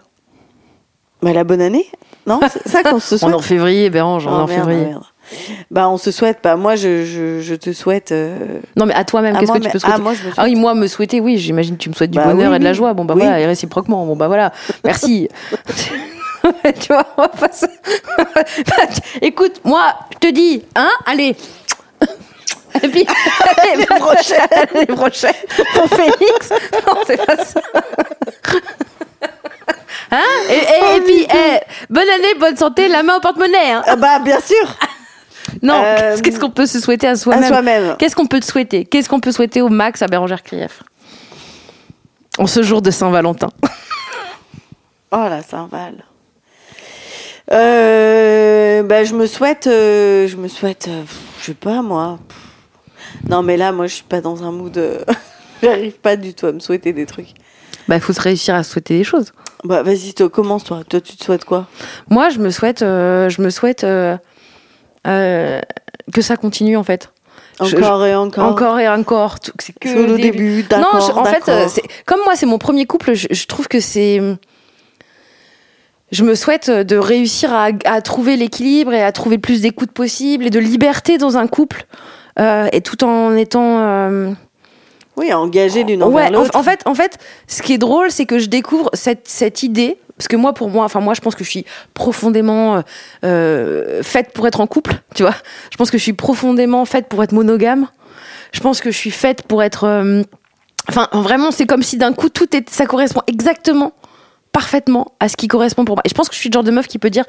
Bah la bonne année, non C'est ça qu'on se On souhaite. est en février, Bérange, on est Oh, en merde, février. merde. Bah, on se souhaite pas. Moi, je, je, je te souhaite. euh, Non, mais à toi-même, qu'est-ce que tu peux souhaiter Ah, moi, je me Ah souhaite. oui, moi, me souhaiter, oui, j'imagine que tu me souhaites du Bah bonheur oui, et de la joie. Bon, bah Oui. voilà, et réciproquement. Bon, bah voilà, merci. tu vois, on va pas se- Écoute, moi, je te dis, hein, allez. Et puis, l'année prochaine, l'année prochaine, pour Félix. Non, c'est pas ça. Hein et, et, et puis, eh, bonne année, bonne santé, la main au porte-monnaie. Hein. Ah bah, bien sûr, Non, Euh, qu'est-ce qu'on peut se souhaiter à à soi-même soi-même. Qu'est-ce qu'on peut te souhaiter? Qu'est-ce qu'on peut souhaiter au max à Bérangère Krief En ce jour de Saint-Valentin. Oh la Saint-Val. Euh, bah, je me souhaite. euh, je me souhaite. euh, pff, je sais pas, moi. Non, mais là, moi, je suis pas dans un mood. euh, J'arrive pas du tout à me souhaiter des trucs. Bah, il faut se réussir à souhaiter des choses. Bah, vas-y, toi, commence, toi. Toi, tu te souhaites quoi? Moi, je me souhaite, euh, je me souhaite euh, euh, que ça continue en fait. Je- Encore et encore. Encore et encore. C'est que le le début, Non, je- en fait, comme moi, c'est mon premier couple, je, je trouve que c'est. Je me souhaite de réussir à, à trouver l'équilibre et à trouver le plus d'écoute possible et de liberté dans un couple, euh, et tout en étant. euh, Oui, engagé l'une envers en, l'autre. en fait, en fait, ce qui est drôle, c'est que je découvre cette, cette idée. Parce que moi, pour moi, enfin moi, je pense que je suis profondément euh, euh, faite pour être en couple. Tu vois, je pense que je suis profondément faite pour être monogame. Je pense que je suis faite pour être. euh, Enfin, vraiment, c'est comme si d'un coup tout est, ça correspond exactement, parfaitement à ce qui correspond pour moi. Et je pense que je suis le genre de meuf qui peut dire,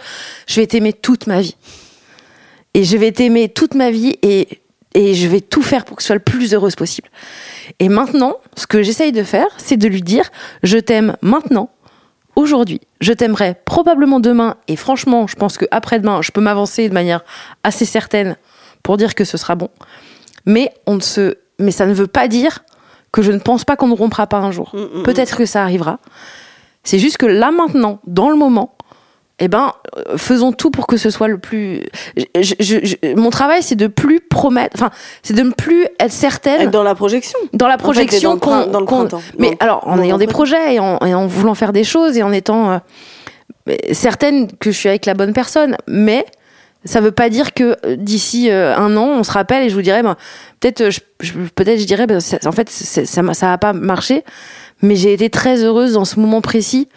je vais t'aimer toute ma vie. Et je vais t'aimer toute ma vie et et je vais tout faire pour que tu sois le plus heureuse possible. Et maintenant, ce que j'essaye de faire, c'est de lui dire je t'aime maintenant, aujourd'hui. Je t'aimerai probablement demain, et franchement, je pense que après-demain, je peux m'avancer de manière assez certaine pour dire que ce sera bon. Mais on ne se, mais ça ne veut pas dire que je ne pense pas qu'on ne rompra pas un jour. Mm, mm, Peut-être que ça arrivera. C'est juste que là maintenant, dans le moment, eh ben, euh, faisons tout pour que ce soit le plus. je- je- je- mon travail, c'est de plus promettre, enfin, c'est de ne plus être certaine Être dans la projection. dans la En fait, projection dans le prin- qu'on. dans le qu'on- printemps. mais Dans- alors, en ayant des projets et en, et en voulant faire des choses et en étant euh, certaine que je suis avec la bonne personne, mais ça veut pas dire que euh, d'ici euh, un an, on se rappelle et je vous dirais, ben, peut-être, je, peut-être, je dirais, ben, en fait, ça, m'a- ça a pas marché, mais j'ai été très heureuse dans ce moment précis.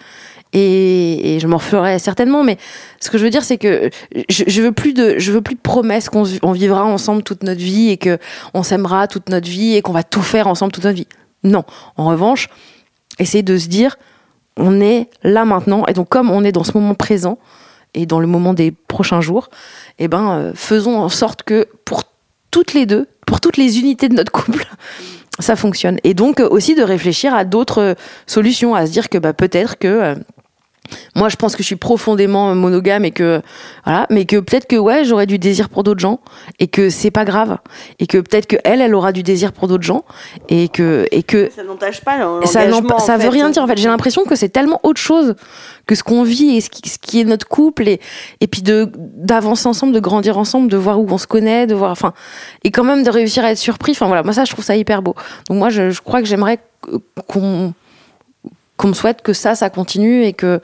Et, je m'en referai certainement, mais ce que je veux dire, c'est que je, je veux plus de, je veux plus de promesses qu'on on vivra ensemble toute notre vie et que on s'aimera toute notre vie et qu'on va tout faire ensemble toute notre vie. Non. En revanche, essayer de se dire, on est là maintenant, et donc comme on est dans ce moment présent et dans le moment des prochains jours, eh ben, euh, faisons en sorte que pour toutes les deux, pour toutes les unités de notre couple, ça fonctionne. Et donc euh, aussi de réfléchir à d'autres euh, solutions, à se dire que bah, peut-être que euh, moi je pense que je suis profondément monogame et que voilà, mais que peut-être que ouais j'aurais du désir pour d'autres gens et que c'est pas grave et que peut-être que elle elle aura du désir pour d'autres gens et que et que Ça n'entache pas ça, ça veut rien dire en fait. J'ai l'impression que c'est tellement autre chose que ce qu'on vit et ce qui, ce qui est notre couple et et puis de d'avancer ensemble, de grandir ensemble, de voir où on se connaît, de voir enfin et quand même de réussir à être surpris. Enfin voilà, moi ça je trouve ça hyper beau. Donc moi je, je crois que j'aimerais qu'on qu'on me souhaite que ça ça continue et que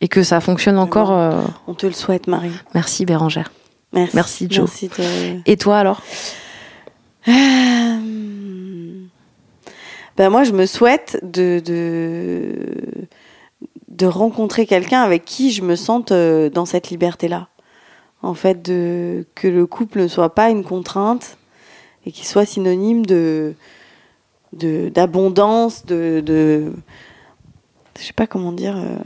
et que ça fonctionne encore. euh, On te le souhaite, Marie. Merci Bérangère. Merci. Merci, Jo. Merci de- Et toi alors? Euh, Ben moi, je me souhaite de, de, de rencontrer quelqu'un avec qui je me sente euh, dans cette liberté-là. En fait, de, que le couple ne soit pas une contrainte et qu'il soit synonyme de de- d'abondance, de, de, je sais pas comment dire, euh,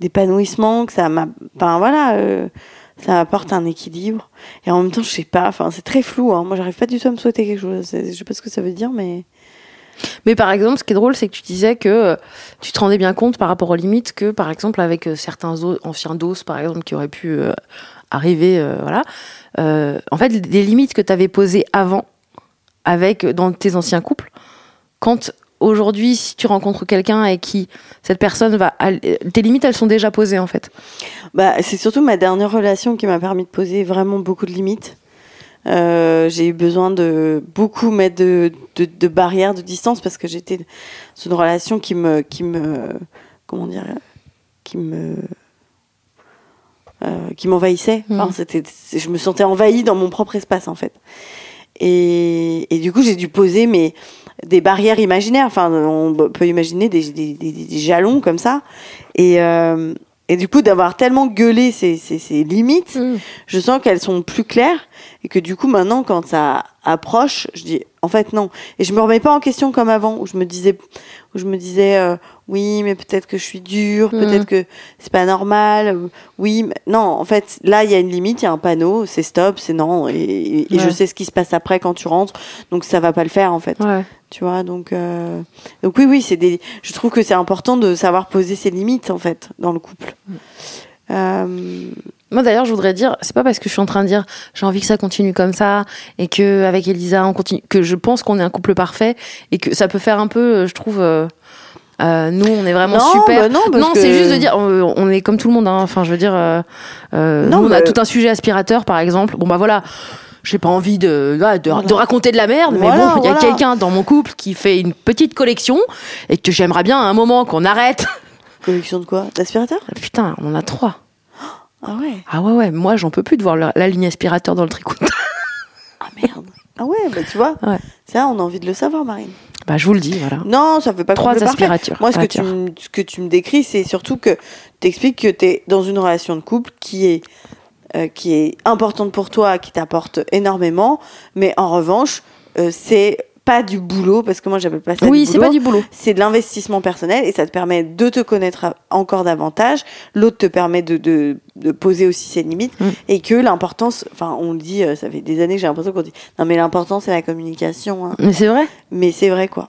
d'épanouissement, que ça m'a, enfin voilà, euh, ça apporte un équilibre. Et en même temps, je sais pas, enfin c'est très flou. Hein. Moi, j'arrive pas du tout à me souhaiter quelque chose. Je sais pas ce que ça veut dire, mais Mais par exemple, ce qui est drôle, c'est que tu disais que euh, tu te rendais bien compte par rapport aux limites que, par exemple, avec certains anciens doses, par exemple, qui auraient pu arriver, voilà, en fait, des limites que tu avais posées avant, avec dans tes anciens couples, quand aujourd'hui, si tu rencontres quelqu'un et qui cette personne va, tes limites, elles sont déjà posées en fait. Bah, c'est surtout ma dernière relation qui m'a permis de poser vraiment beaucoup de limites. Euh, j'ai eu besoin de beaucoup mettre de, de, de barrières, de distance, parce que j'étais dans une relation qui me, qui me, comment dire, qui me, euh, qui m'envahissait. Enfin, Mhm. c'était, je me sentais envahie dans mon propre espace, en fait. Et, et du coup, j'ai dû poser mes, des barrières imaginaires. Enfin, on peut imaginer des, des, des- des jalons comme ça. Et, euh, et du coup, d'avoir tellement gueulé ces, ces, ces limites, je sens qu'elles sont plus claires et que du coup maintenant quand ça approche je dis en fait non et je me remets pas en question comme avant où je me disais où je me disais euh, oui mais peut-être que je suis dure Mhm. peut-être que c'est pas normal oui mais non en fait là il y a une limite il y a un panneau c'est stop c'est non et, je sais ce qui se passe après quand tu rentres donc ça va pas le faire en fait Ouais. tu vois donc euh, donc oui oui c'est des je trouve que c'est important de savoir poser ses limites en fait dans le couple Euh, Moi d'ailleurs, je voudrais dire, c'est pas parce que je suis en train de dire j'ai envie que ça continue comme ça et que avec Elisa on continue, que je pense qu'on est un couple parfait et que ça peut faire un peu, euh, je trouve, euh, euh, nous on est vraiment non, super. bah non, non, que- c'est juste de dire, on, on est comme tout le monde. Hein. Enfin, je veux dire, euh, Non, nous, on a mais- tout un sujet aspirateur, par exemple. Bon bah voilà. J'ai pas envie de, de, Voilà. de raconter de la merde, mais Voilà, bon, il y a voilà. quelqu'un dans mon couple qui fait une petite collection et que j'aimerais bien à un moment qu'on arrête. collection de quoi? D'aspirateur? Putain, on en a trois. Ah ouais Ah ouais, ouais, moi j'en peux plus de voir la, la ligne aspirateur dans le tricot. Ah merde. Ah ouais, bah tu vois. Ouais. Ça, on a envie de le savoir, Marine. Bah, je vous le dis, voilà. Non, ça fait pas Trois couple parfait. aspirateurs. Moi, ce que, tu me, ce que tu me décris, c'est surtout que tu expliques que tu es dans une relation de couple qui est, euh, qui est importante pour toi, qui t'apporte énormément, mais en revanche, euh, c'est pas du boulot, parce que moi, j'appelle pas ça Oui, du c'est boulot. pas du boulot. c'est de l'investissement personnel et ça te permet de te connaître encore davantage. L'autre te permet de, de, de poser aussi ses limites Mm. et que l'importance, enfin, on le dit, euh, ça fait des années que j'ai l'impression qu'on dit, non, mais l'important, c'est la communication. hein. Mais c'est vrai. Mais c'est vrai, quoi.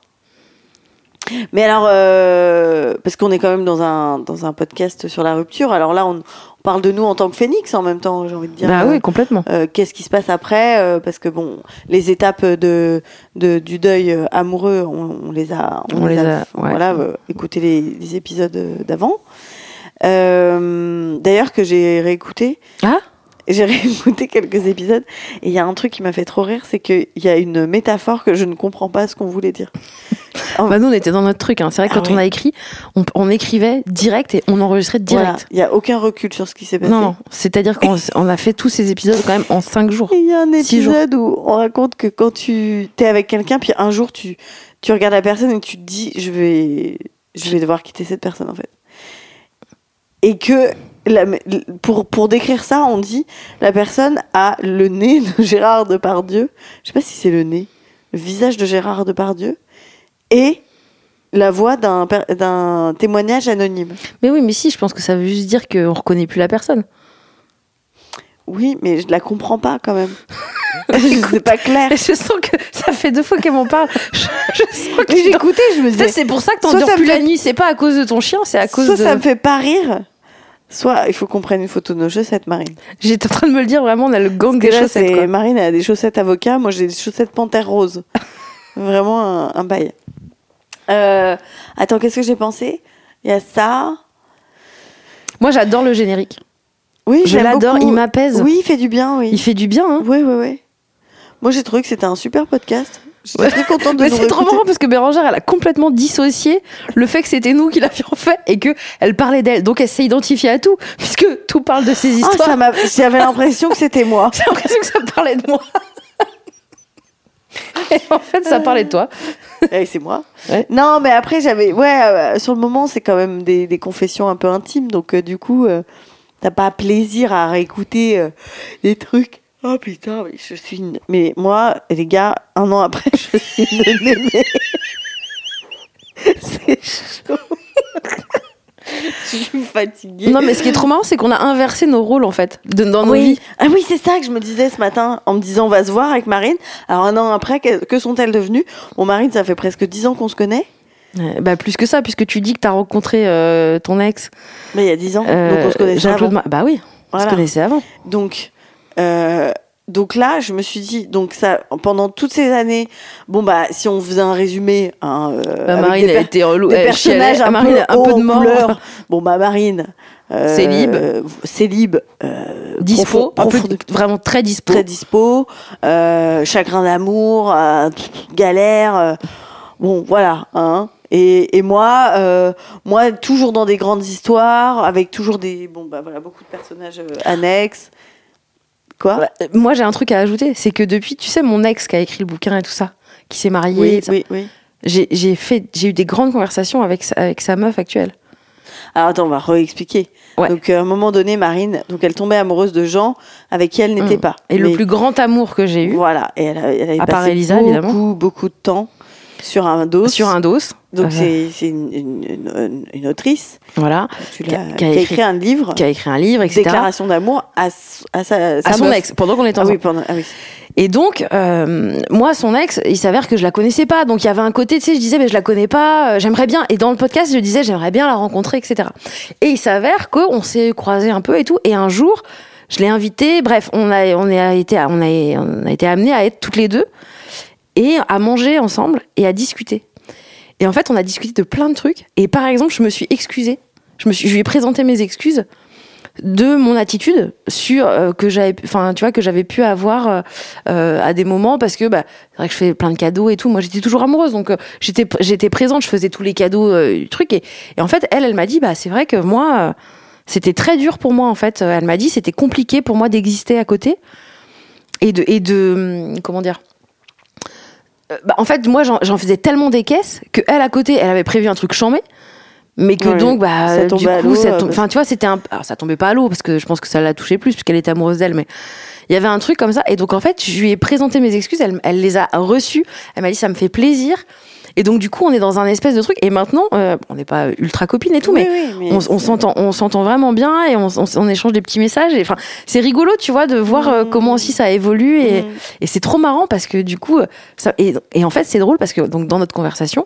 Mais alors, euh, parce qu'on est quand même dans un, dans un podcast sur la rupture, alors là, on parle de nous en tant que phénix en même temps, j'ai envie de dire. Bah Euh, oui, complètement. euh, Qu'est-ce qui se passe après euh, Parce que bon, les étapes de, de du deuil euh, amoureux, on, on les a, On les a, ouais. voilà, euh, écoutez les, les épisodes euh, d'avant. Euh, D'ailleurs que j'ai réécouté, Ah j'ai réécouté quelques épisodes et il y a un truc qui m'a fait trop rire, c'est qu'il y a une métaphore que je ne comprends pas ce qu'on voulait dire. Bah nous on était dans notre truc. Hein. C'est vrai que Ah quand on a écrit, on, on écrivait direct et on enregistrait direct. Voilà, il y a aucun recul sur ce qui s'est passé. Non, non. C'est-à-dire qu'on on a fait tous ces épisodes quand même en cinq jours. Et Il y a un épisode où on raconte que quand tu es avec quelqu'un, puis un jour tu, tu regardes la personne et tu te dis je vais, je vais devoir quitter cette personne en fait. Et que la- pour, pour décrire ça, on dit la personne a le nez de Gérard Depardieu. Je sais pas si c'est le nez, le visage de Gérard Depardieu et la voix d'un témoignage anonyme. Mais oui, mais si, je pense que ça veut juste dire qu'on reconnaît plus la personne. Oui, mais je la comprends pas quand même. c'est pas clair. Et je sens que ça fait deux fois qu'elle m'en parle. Je, je sens que j'écoutais, je me disais. C'est pour ça que t'en ça plus la nuit. C'est pas à cause de ton chien, c'est à cause soit de. ça me fait pas rire, soit il faut qu'on prenne une photo de nos chaussettes, Marine. J'étais en train de me le dire vraiment, on a le gang des là, chaussettes. Quoi. Marine elle a des chaussettes avocat, moi j'ai des chaussettes panthère rose. Vraiment un, un bail. Euh, attends, qu'est-ce que j'ai pensé? Il y a ça. Moi, j'adore le générique. Oui, Je l'adore, il m'apaise. Oui, il fait du bien, oui. Il fait du bien. Hein. Oui, oui, oui. Moi j'ai trouvé que c'était un super podcast. J'étais Ouais. très contente de Mais c'est trop marrant parce que Bérangère, elle a complètement dissocié le fait que c'était nous qui l'avions fait et que elle parlait d'elle. Donc elle s'est identifiée à tout, puisque tout parle de ses Ah, histoires. m'a- J'avais l'impression que c'était moi. J'ai l'impression que ça parlait de moi. Et en fait, ça parlait de toi. Eh, c'est moi. Ouais. Non, mais après, j'avais. Ouais, euh, sur le moment, c'est quand même des, des confessions un peu intimes. Donc, euh, du coup, euh, t'as pas plaisir à réécouter euh, des trucs. Oh putain, mais je suis. Une... Mais moi, les gars, un an après, je suis une mémé. c'est chaud. je suis fatiguée. Non, mais ce qui est trop marrant, c'est qu'on a inversé nos rôles en fait, de- dans nos oui. vies. Ah oui, c'est ça que je me disais ce matin en me disant on va se voir avec Marine. Alors un an après, que, que sont-elles devenues? Bon, Marine, ça fait presque dix ans qu'on se connaît. Ouais, Bah plus que ça, puisque tu dis que t'as rencontré euh, ton ex, Mais il y a dix ans, euh, donc on se connaissait Jean-Claude. avant. Ma- Bah oui, on Voilà. se connaissait avant. Donc, euh, donc là, je me suis dit, donc ça, pendant toutes ces années, bon bah, si on faisait un résumé, hein, euh, Bah, Marine des, a été relou. des elle personnages un Marine peu, a un peu de mort. couleur. Bon bah, Marine, euh, Célib. euh, célib, euh, Dispo, profond- peu vraiment très dispo. très dispo, chagrin d'amour, galère. bon, voilà. Hein. Et, et moi, euh, moi, toujours dans des grandes histoires, avec toujours des, bon, bah voilà, beaucoup de personnages annexes. Quoi euh, Moi, j'ai un truc à ajouter, c'est que depuis, tu sais, mon ex qui a écrit le bouquin et tout ça, qui s'est marié, Oui, et ça, oui, oui. j'ai fait, j'ai eu des grandes conversations avec sa, avec sa meuf actuelle. Alors attends, on va réexpliquer. Ouais. Donc euh, à un moment donné, Marine, donc elle tombait amoureuse de gens avec qui elle n'était Mm. pas. Et le plus grand amour que j'ai eu Voilà. Et elle, a- elle avait À part passé Elisa, beaucoup, évidemment. beaucoup de temps sur un dos. sur un dos, Donc Euh, c'est c'est une, une- une- une autrice voilà, tu Qui a- l'as- qui a qui a écrit- un livre, qui a écrit un livre, etc. déclaration d'amour à, à sa, à sa son meuf. ex pendant qu'on était Ah ensemble. oui, pendant, ah oui. Et donc, euh, moi, son ex, il s'avère que je la connaissais pas. Donc, il y avait un côté, tu sais, je disais, mais je la connais pas, euh, j'aimerais bien. Et dans le podcast, je disais, j'aimerais bien la rencontrer, etc. Et il s'avère qu'on s'est croisés un peu et tout. Et un jour, je l'ai invitée. Bref, on a, on a été, on a, on a été amenés à être toutes les deux et à manger ensemble et à discuter. Et en fait, on a discuté de plein de trucs. Et par exemple, je me suis excusée. Je me suis, je lui ai présenté mes excuses de mon attitude sur euh, que j'avais enfin tu vois que j'avais pu avoir euh, euh, à des moments parce que bah c'est vrai que je fais plein de cadeaux et tout moi j'étais toujours amoureuse donc j'étais j'étais présente je faisais tous les cadeaux truc et, et en fait elle elle m'a dit bah c'est vrai que moi c'était très dur pour moi en fait elle m'a dit c'était compliqué pour moi d'exister à côté et de et de hum, comment dire bah, en fait moi j'en faisais tellement des caisses que elle à côté elle avait prévu un truc chambé mais que donc bah ça du coup ça euh, enfin tu vois c'était un alors ça tombait pas à l'eau parce que je pense que ça l'a touché plus puisqu'elle était amoureuse d'elle mais il y avait un truc comme ça et donc en fait je lui ai présenté mes excuses elle, elle les a reçues elle m'a dit ça me fait plaisir et donc du coup on est dans un espèce de truc et maintenant euh, on n'est pas ultra copines et tout mais Oui, oui, mais on, s'entend on s'entend vraiment bien et on, on, on échange des petits messages et enfin c'est rigolo tu vois de voir euh, Mhm. comment aussi ça évolue et, Mhm. et c'est trop marrant parce que du coup ça et, et en fait c'est drôle parce que donc dans notre conversation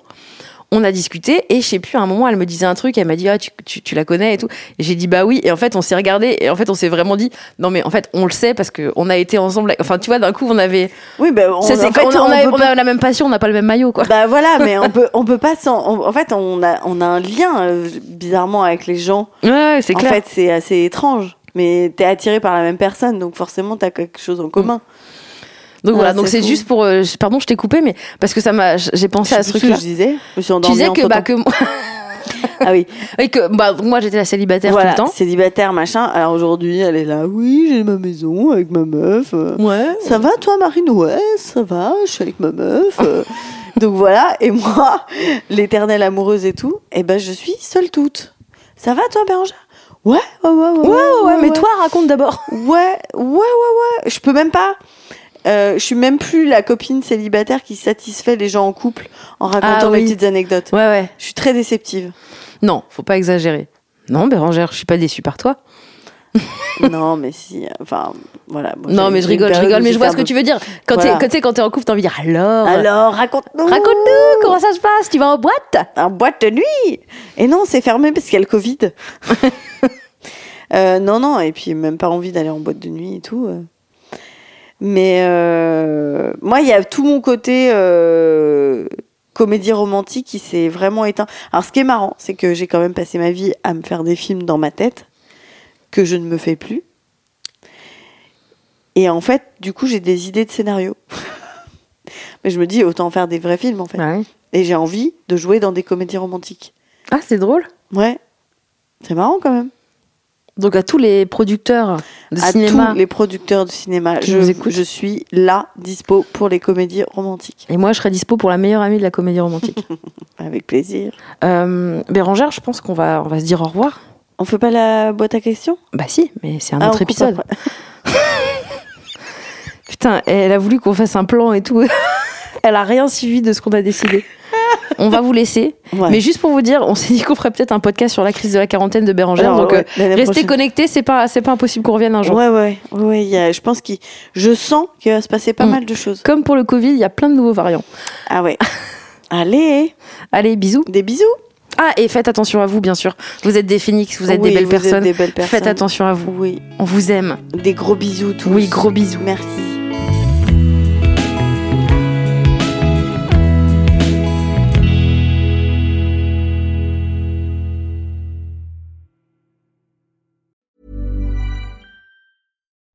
on a discuté et je sais plus à un moment elle me disait un truc elle m'a dit ah tu, tu, tu la connais et tout et j'ai dit bah oui et en fait on s'est regardé et en fait on s'est vraiment dit non mais en fait on le sait parce que on a été ensemble enfin tu vois d'un coup on avait Oui, ben on, Ça, c'est en fait, on, a, on a- peut on a la même passion on n'a pas le même maillot quoi Bah voilà, mais on peut, on peut pas on- en fait, on a, on a un lien euh, bizarrement avec les gens. ouais, ouais c'est En clair fait, c'est assez étrange. Mais t'es attiré par la même personne, donc forcément t'as quelque chose en commun. Donc voilà Ah, donc c'est juste pour euh, pardon je t'ai coupé mais parce que ça m'a j'ai pensé Je à ce plus truc là ce que je disais. Je me suis tu disais que bah que moi Ah oui, et que bah moi j'étais la célibataire voilà, tout le temps célibataire, machin. Alors aujourd'hui, elle est là. Oui, j'ai ma maison avec ma meuf. euh. ouais Ça va, toi, Marine Ouais, ça va. Je suis avec ma meuf. euh. Donc voilà. Et moi, l'éternelle amoureuse et tout, et ben je suis seule toute. Ça va, toi, Bérangère? Ouais, ouais, ouais, ouais. ouais, ouais, mais toi raconte d'abord Ouais, ouais, ouais, ouais. Je peux même pas. Euh, je suis même plus la copine célibataire qui satisfait les gens en couple en racontant Ah mes oui. petites anecdotes. ouais ouais Je suis très déceptive. non faut pas exagérer non Bérangère je suis pas déçue par toi non, mais si. Enfin, voilà. Moi, non mais je une rigole je période rigole où mais je vois ce que tu veux dire quand Voilà. t'es quand t'es quand t'es en couple t'as envie de dire alors peu- Alors, raconte-nous. raconte-nous comment ça se passe? Tu vas en boîte? Un boîte de nuit. Et non, c'est fermé parce qu'il y a le Covid. Euh, non, non, et puis même pas envie d'aller en boîte de nuit et tout. euh. Mais euh, moi, il y a tout mon côté euh, comédie romantique qui s'est vraiment éteint. Alors, ce qui est marrant, c'est que j'ai quand même passé ma vie à me faire des films dans ma tête que je ne me fais plus. Et en fait, du coup, j'ai des idées de scénario. Mais je me dis, autant faire des vrais films, en fait. Ouais. Et j'ai envie de jouer dans des comédies romantiques. Ah, c'est drôle. Ouais. C'est marrant quand même. Donc à tous les producteurs de à cinéma. tous les producteurs de cinéma, je, suis là, dispo pour les comédies romantiques. Et moi, je serais dispo pour la meilleure amie de la comédie romantique. Avec plaisir. euh, Bérangère, je pense qu'on va, on va se dire au revoir. On fait pas la boîte à questions? Bah si, mais c'est un Ah, autre épisode. Putain, elle a voulu qu'on fasse un plan et tout. elle a rien suivi de ce qu'on a décidé. On va vous laisser. Ouais. Mais juste pour vous dire, on s'est dit qu'on ferait peut-être un podcast sur la crise de la quarantaine de Bérangère. Donc ouais, euh, restez prochaine. connectés, c'est pas, c'est pas impossible qu'on revienne un jour. Ouais, ouais, ouais. il y a- je pense qu'il, je sens qu'il va se passer pas Mm. mal de choses. Comme pour le Covid, il y a plein de nouveaux variants. Ah ouais. Allez, Allez, bisous. des bisous. Ah, et faites attention à vous, bien sûr. Vous êtes des phénix, vous êtes Oui, des belles vous êtes personnes. des belles personnes. Faites attention à vous. Oui, On vous aime. des gros bisous tous. Oui, gros bisous. Merci.